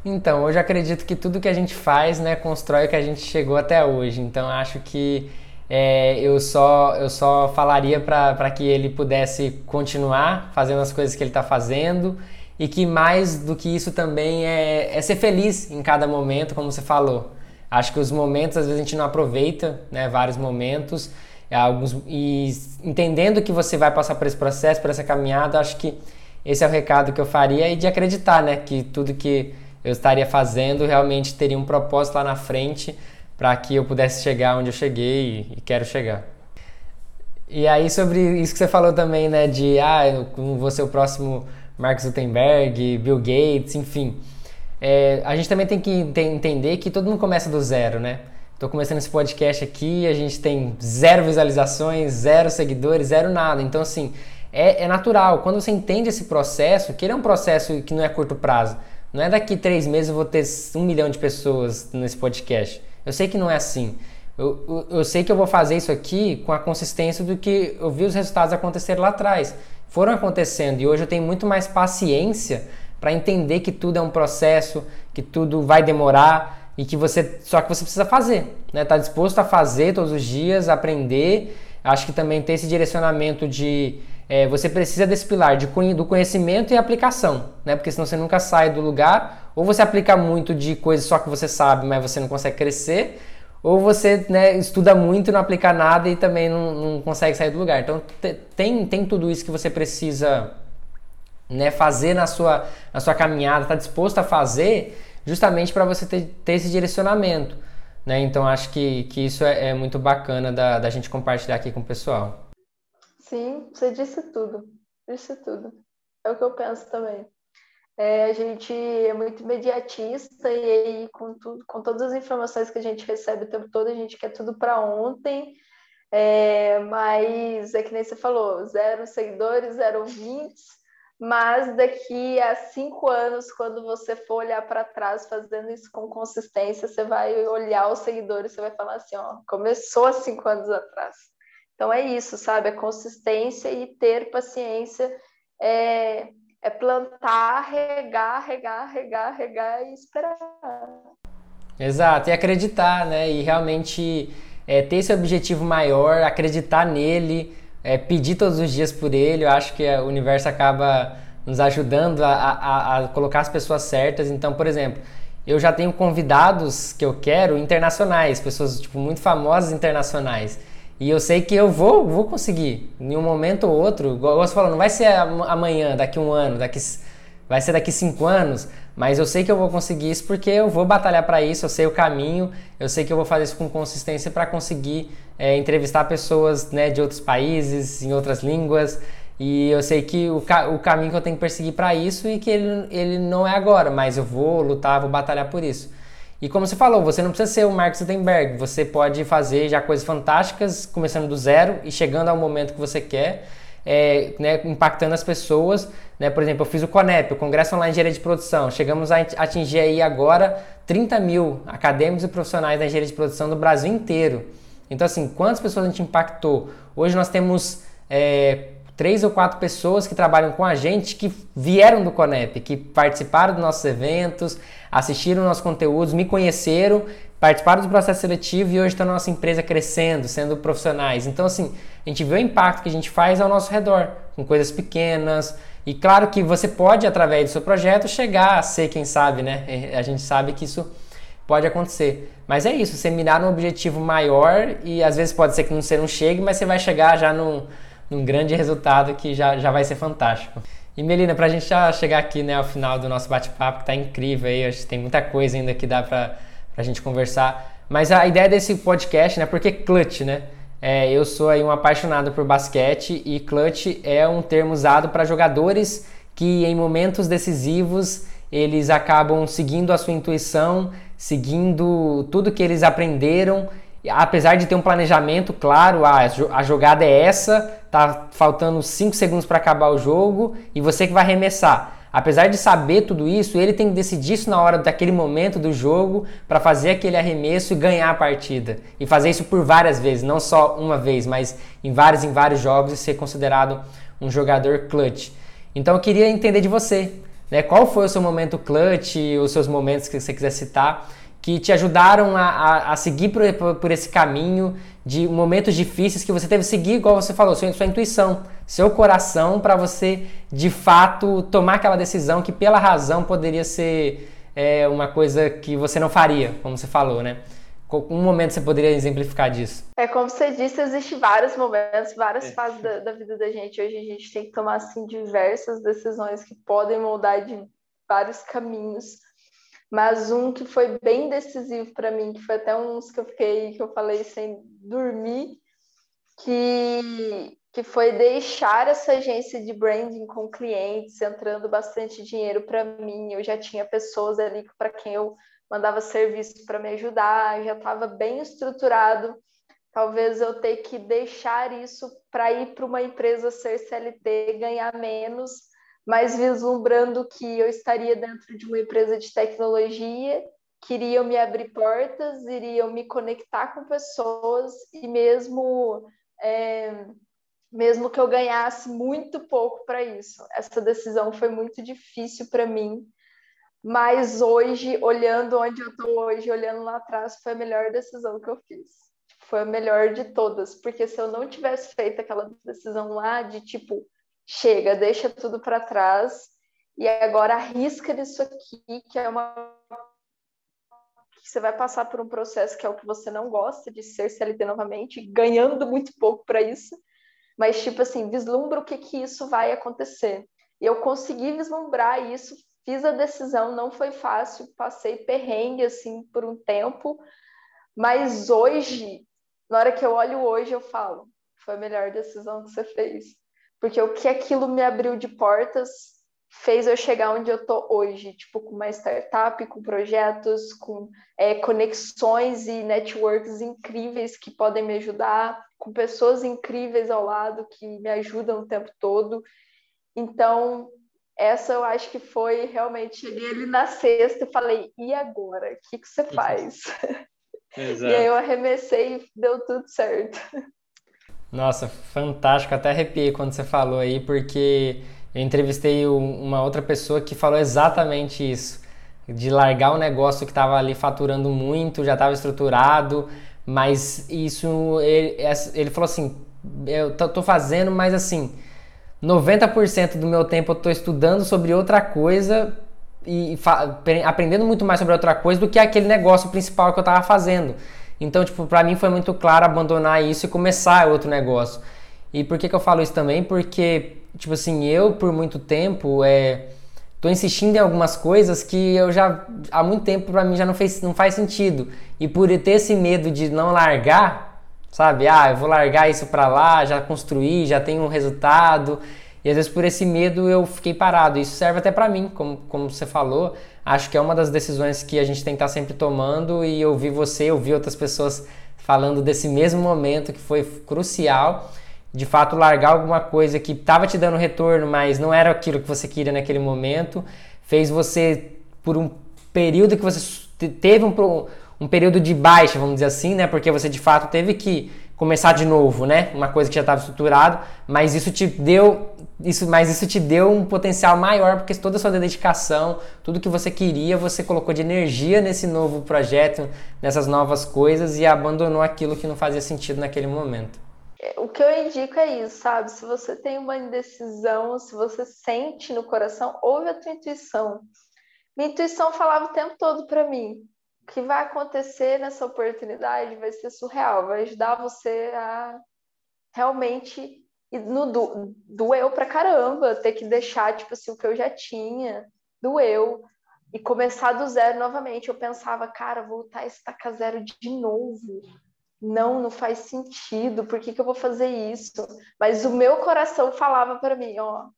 Então, hoje acredito que tudo que a gente faz, né, constrói o que a gente chegou até hoje. Então, acho que é, eu, só, eu só falaria para que ele pudesse continuar fazendo as coisas que ele está fazendo e que mais do que isso também é, é ser feliz em cada momento, como você falou. Acho que os momentos, às vezes, a gente não aproveita, né? Vários momentos. É, alguns, e entendendo que você vai passar por esse processo, por essa caminhada, acho que esse é o recado que eu faria e de acreditar, né? Que tudo que eu estaria fazendo realmente teria um propósito lá na frente para que eu pudesse chegar onde eu cheguei e, quero chegar. E aí sobre isso que você falou também, né, de ah, eu vou ser o próximo Mark Zuckerberg, Bill Gates, enfim. É, a gente também tem que entender que todo mundo começa do zero, né? Estou começando esse podcast aqui, a gente tem zero visualizações, zero seguidores, zero nada. Então, assim, é, é natural. Quando você entende esse processo, que ele é um processo que não é curto prazo, não é daqui três meses eu vou ter um milhão de pessoas nesse podcast. Eu sei que não é assim. Eu, eu, eu, sei que eu vou fazer isso aqui com a consistência do que eu vi os resultados acontecerem lá atrás. Foram acontecendo e hoje eu tenho muito mais paciência para entender que tudo é um processo, que tudo vai demorar e que você só que você precisa fazer, né? Tá disposto a fazer todos os dias, aprender. Acho que também tem esse direcionamento de é, você precisa desse pilar de, do conhecimento e aplicação, né? Porque senão você nunca sai do lugar, ou você aplica muito de coisas só que você sabe, mas você não consegue crescer, ou você né, estuda muito e não aplica nada e também não, não consegue sair do lugar. Então tem, tem tudo isso que você precisa né, fazer na sua, na sua caminhada, está disposto a fazer justamente para você ter, ter esse direcionamento. Né? Então acho que, que isso é, é muito bacana da, da gente compartilhar aqui com o pessoal. Sim, você disse tudo. Disse tudo. É o que eu penso também. É, a gente é muito imediatista e aí com, tudo, com todas as informações que a gente recebe o tempo todo, a gente quer tudo para ontem. É, mas é que nem você falou, zero seguidores, zero ouvintes, mas daqui a cinco anos, quando você for olhar para trás fazendo isso com consistência, você vai olhar os seguidores, você vai falar assim, ó, começou há cinco anos atrás. Então é isso, sabe? A consistência e ter paciência é, é plantar, regar, regar, regar, regar e esperar. Exato, e acreditar, né? E realmente é, ter esse objetivo maior, acreditar nele, é, pedir todos os dias por ele. Eu acho que o universo acaba nos ajudando a, a, a colocar as pessoas certas. Então, por exemplo, eu já tenho convidados que eu quero internacionais, pessoas tipo muito famosas internacionais. E eu sei que eu vou, vou conseguir. Em um momento ou outro, igual você falou, não vai ser amanhã, daqui um ano, daqui, vai ser daqui cinco anos, mas eu sei que eu vou conseguir isso porque eu vou batalhar para isso, eu sei o caminho, eu sei que eu vou fazer isso com consistência para conseguir é, entrevistar pessoas né, de outros países, em outras línguas. E eu sei que o, ca o caminho que eu tenho que perseguir para isso e que ele, ele não é agora, mas eu vou lutar, vou batalhar por isso. E como você falou, você não precisa ser o Mark Zuckerberg, você pode fazer já coisas fantásticas, começando do zero e chegando ao momento que você quer, é, né, impactando as pessoas. Né? Por exemplo, eu fiz o CONEP, o Congresso Online de Engenharia de Produção. Chegamos a atingir aí agora 30 mil acadêmicos e profissionais da engenharia de produção do Brasil inteiro. Então, assim, quantas pessoas a gente impactou? Hoje nós temos é, três ou quatro pessoas que trabalham com a gente que vieram do Conep, que participaram dos nossos eventos, assistiram nossos conteúdos, me conheceram, participaram do processo seletivo e hoje estão na nossa empresa crescendo, sendo profissionais. Então, assim, a gente vê o impacto que a gente faz ao nosso redor, com coisas pequenas. E claro que você pode, através do seu projeto, chegar a ser, quem sabe, né? A gente sabe que isso pode acontecer. Mas é isso, você mirar um objetivo maior e às vezes pode ser que você não chegue, mas você vai chegar já num num grande resultado que já, já vai ser fantástico. E Melina, para a gente já chegar aqui né, ao final do nosso bate-papo, que tá incrível aí, acho que tem muita coisa ainda que dá para a gente conversar. Mas a ideia desse podcast, né, porque clutch, né? É, eu sou aí um apaixonado por basquete e clutch é um termo usado para jogadores que em momentos decisivos eles acabam seguindo a sua intuição, seguindo tudo que eles aprenderam apesar de ter um planejamento claro, ah, a jogada é essa, tá faltando 5 segundos para acabar o jogo e você que vai arremessar. Apesar de saber tudo isso, ele tem que decidir isso na hora daquele momento do jogo para fazer aquele arremesso e ganhar a partida. E fazer isso por várias vezes, não só uma vez, mas em vários em vários jogos e ser considerado um jogador clutch. Então eu queria entender de você, né? Qual foi o seu momento clutch, os seus momentos que você quiser citar que te ajudaram a, a, a seguir por, por, esse caminho de momentos difíceis que você teve que seguir, igual você falou, sua, sua intuição, seu coração, para você de fato tomar aquela decisão que pela razão poderia ser é, uma coisa que você não faria, como você falou, né? Um momento você poderia exemplificar disso? É como você disse, existe vários momentos, várias é. fases da, da, vida da gente. Hoje a gente tem que tomar assim diversas decisões que podem moldar de vários caminhos. Mas um que foi bem decisivo para mim, que foi até uns que eu fiquei, que eu falei sem dormir, que, que foi deixar essa agência de branding com clientes, entrando bastante dinheiro para mim. Eu já tinha pessoas ali para quem eu mandava serviço para me ajudar, já estava bem estruturado. Talvez eu ter que deixar isso para ir para uma empresa ser CLT, ganhar menos, mas vislumbrando que eu estaria dentro de uma empresa de tecnologia, queriam me abrir portas, iriam me conectar com pessoas e mesmo é, mesmo que eu ganhasse muito pouco para isso. Essa decisão foi muito difícil para mim, mas hoje, olhando onde eu estou hoje, olhando lá atrás, foi a melhor decisão que eu fiz. Foi a melhor de todas, porque se eu não tivesse feito aquela decisão lá de tipo, chega, deixa tudo para trás e agora arrisca nisso aqui, que é uma você vai passar por um processo que é o que você não gosta de ser CLT novamente, ganhando muito pouco para isso, mas tipo assim, vislumbra o que que isso vai acontecer. E eu consegui vislumbrar isso fiz a decisão, não foi fácil, passei perrengue assim por um tempo, mas hoje, na hora que eu olho hoje, eu falo, foi a melhor decisão que você fez. Porque o que aquilo me abriu de portas fez eu chegar onde eu tô hoje, tipo, com uma startup, com projetos, com é, conexões e networks incríveis que podem me ajudar, com pessoas incríveis ao lado que me ajudam o tempo todo. Então, essa eu acho que foi realmente, cheguei ali na sexta e falei, e agora? O que, que você faz? Exato. (laughs) E aí eu arremessei e deu tudo certo. Nossa, fantástico, até arrepiei quando você falou aí, porque eu entrevistei uma outra pessoa que falou exatamente isso, de largar um negócio que estava ali faturando muito, já estava estruturado, mas isso, ele, ele falou assim, eu tô fazendo, mas assim, 90% do meu tempo eu estou estudando sobre outra coisa e aprendendo muito mais sobre outra coisa do que aquele negócio principal que eu estava fazendo. Então, tipo, para mim foi muito claro abandonar isso e começar outro negócio. E por que, que eu falo isso também? Porque, tipo assim, eu por muito tempo é, tô insistindo em algumas coisas que eu já há muito tempo para mim já não, fez, não faz sentido. E por ter esse medo de não largar, sabe? Ah, eu vou largar isso para lá, já construí, já tenho um resultado. E às vezes por esse medo eu fiquei parado. Isso serve até para mim, como, como você falou. Acho que é uma das decisões que a gente tem que estar tá sempre tomando. E eu vi você, eu vi outras pessoas falando desse mesmo momento que foi crucial. De fato, largar alguma coisa que estava te dando retorno, mas não era aquilo que você queria naquele momento, fez você, por um período que você teve um, um período de baixa, vamos dizer assim, né? Porque você de fato teve que começar de novo, né? Uma coisa que já estava estruturado, mas isso te deu isso, mas isso te deu um potencial maior porque toda a sua dedicação, tudo que você queria, você colocou de energia nesse novo projeto, nessas novas coisas e abandonou aquilo que não fazia sentido naquele momento. O que eu indico é isso, sabe? Se você tem uma indecisão, se você sente no coração, ouve a tua intuição. Minha intuição falava o tempo todo para mim: que vai acontecer nessa oportunidade vai ser surreal, vai ajudar você a realmente no do, doeu pra caramba ter que deixar tipo assim o que eu já tinha, doeu e começar do zero novamente. Eu pensava, cara, voltar a estacar zero de novo. Não, não faz sentido. Por que, que eu vou fazer isso? Mas o meu coração falava para mim, ó,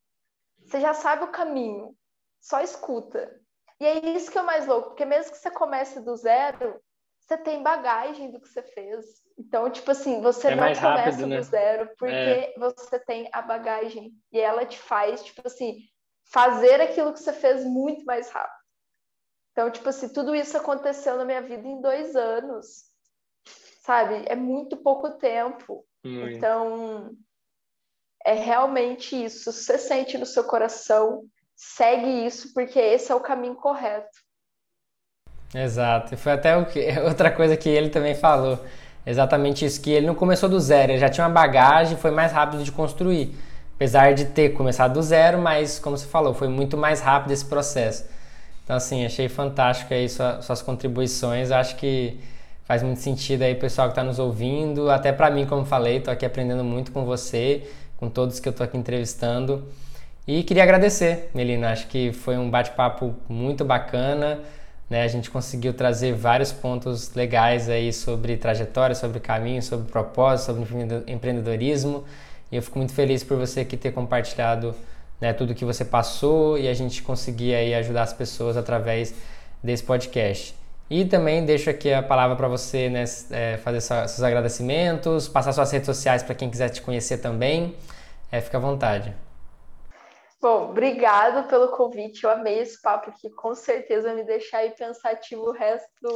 você já sabe o caminho, só escuta. E é isso que é o mais louco, porque mesmo que você comece do zero, você tem bagagem do que você fez. Então, tipo assim, você é não começa rápido, né? do zero porque é. você tem a bagagem. E ela te faz, tipo assim, fazer aquilo que você fez muito mais rápido. Então, tipo assim, tudo isso aconteceu na minha vida em dois anos. Sabe? É muito pouco tempo. Muito. Então, é realmente isso. Você sente no seu coração segue isso porque esse é o caminho correto. Exato. E foi até o que, (laughs) outra coisa que ele também falou. exatamente isso, que ele não começou do zero, ele já tinha uma bagagem, foi mais rápido de construir. Apesar de ter começado do zero, mas como você falou, foi muito mais rápido esse processo. Então, assim, achei fantástico aí suas, suas contribuições. Acho que faz muito sentido aí, pessoal que está nos ouvindo. Até para mim, como falei, estou aqui aprendendo muito com você, com todos que eu estou aqui entrevistando. E queria agradecer, Melina. Acho que foi um bate-papo muito bacana. Né? A gente conseguiu trazer vários pontos legais aí sobre trajetória, sobre caminho, sobre propósito, sobre empreendedorismo. E eu fico muito feliz por você aqui ter compartilhado né, tudo que você passou e a gente conseguir aí ajudar as pessoas através desse podcast. E também deixo aqui a palavra para você né, é, fazer seus agradecimentos, passar suas redes sociais para quem quiser te conhecer também. É, fica à vontade. Bom, obrigado pelo convite. Eu amei esse papo aqui. Com certeza vai me deixar aí pensativo o resto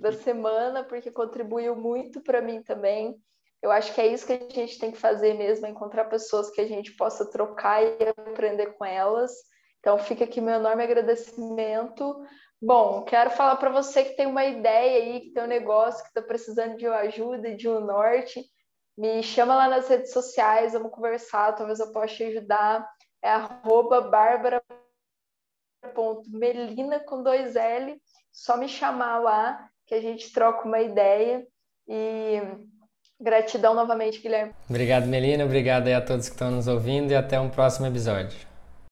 da semana, porque contribuiu muito para mim também. Eu acho que é isso que a gente tem que fazer mesmo, é encontrar pessoas que a gente possa trocar e aprender com elas. Então fica aqui meu enorme agradecimento. Bom, quero falar para você que tem uma ideia aí, que tem um negócio que está precisando de ajuda e de um norte, me chama lá nas redes sociais, vamos conversar, talvez eu possa te ajudar. É arroba bárbara.melina com dois L. Só me chamar lá que a gente troca uma ideia. E Gratidão novamente, Guilherme. Obrigado, Melina. Obrigado a todos que estão nos ouvindo e até um próximo episódio.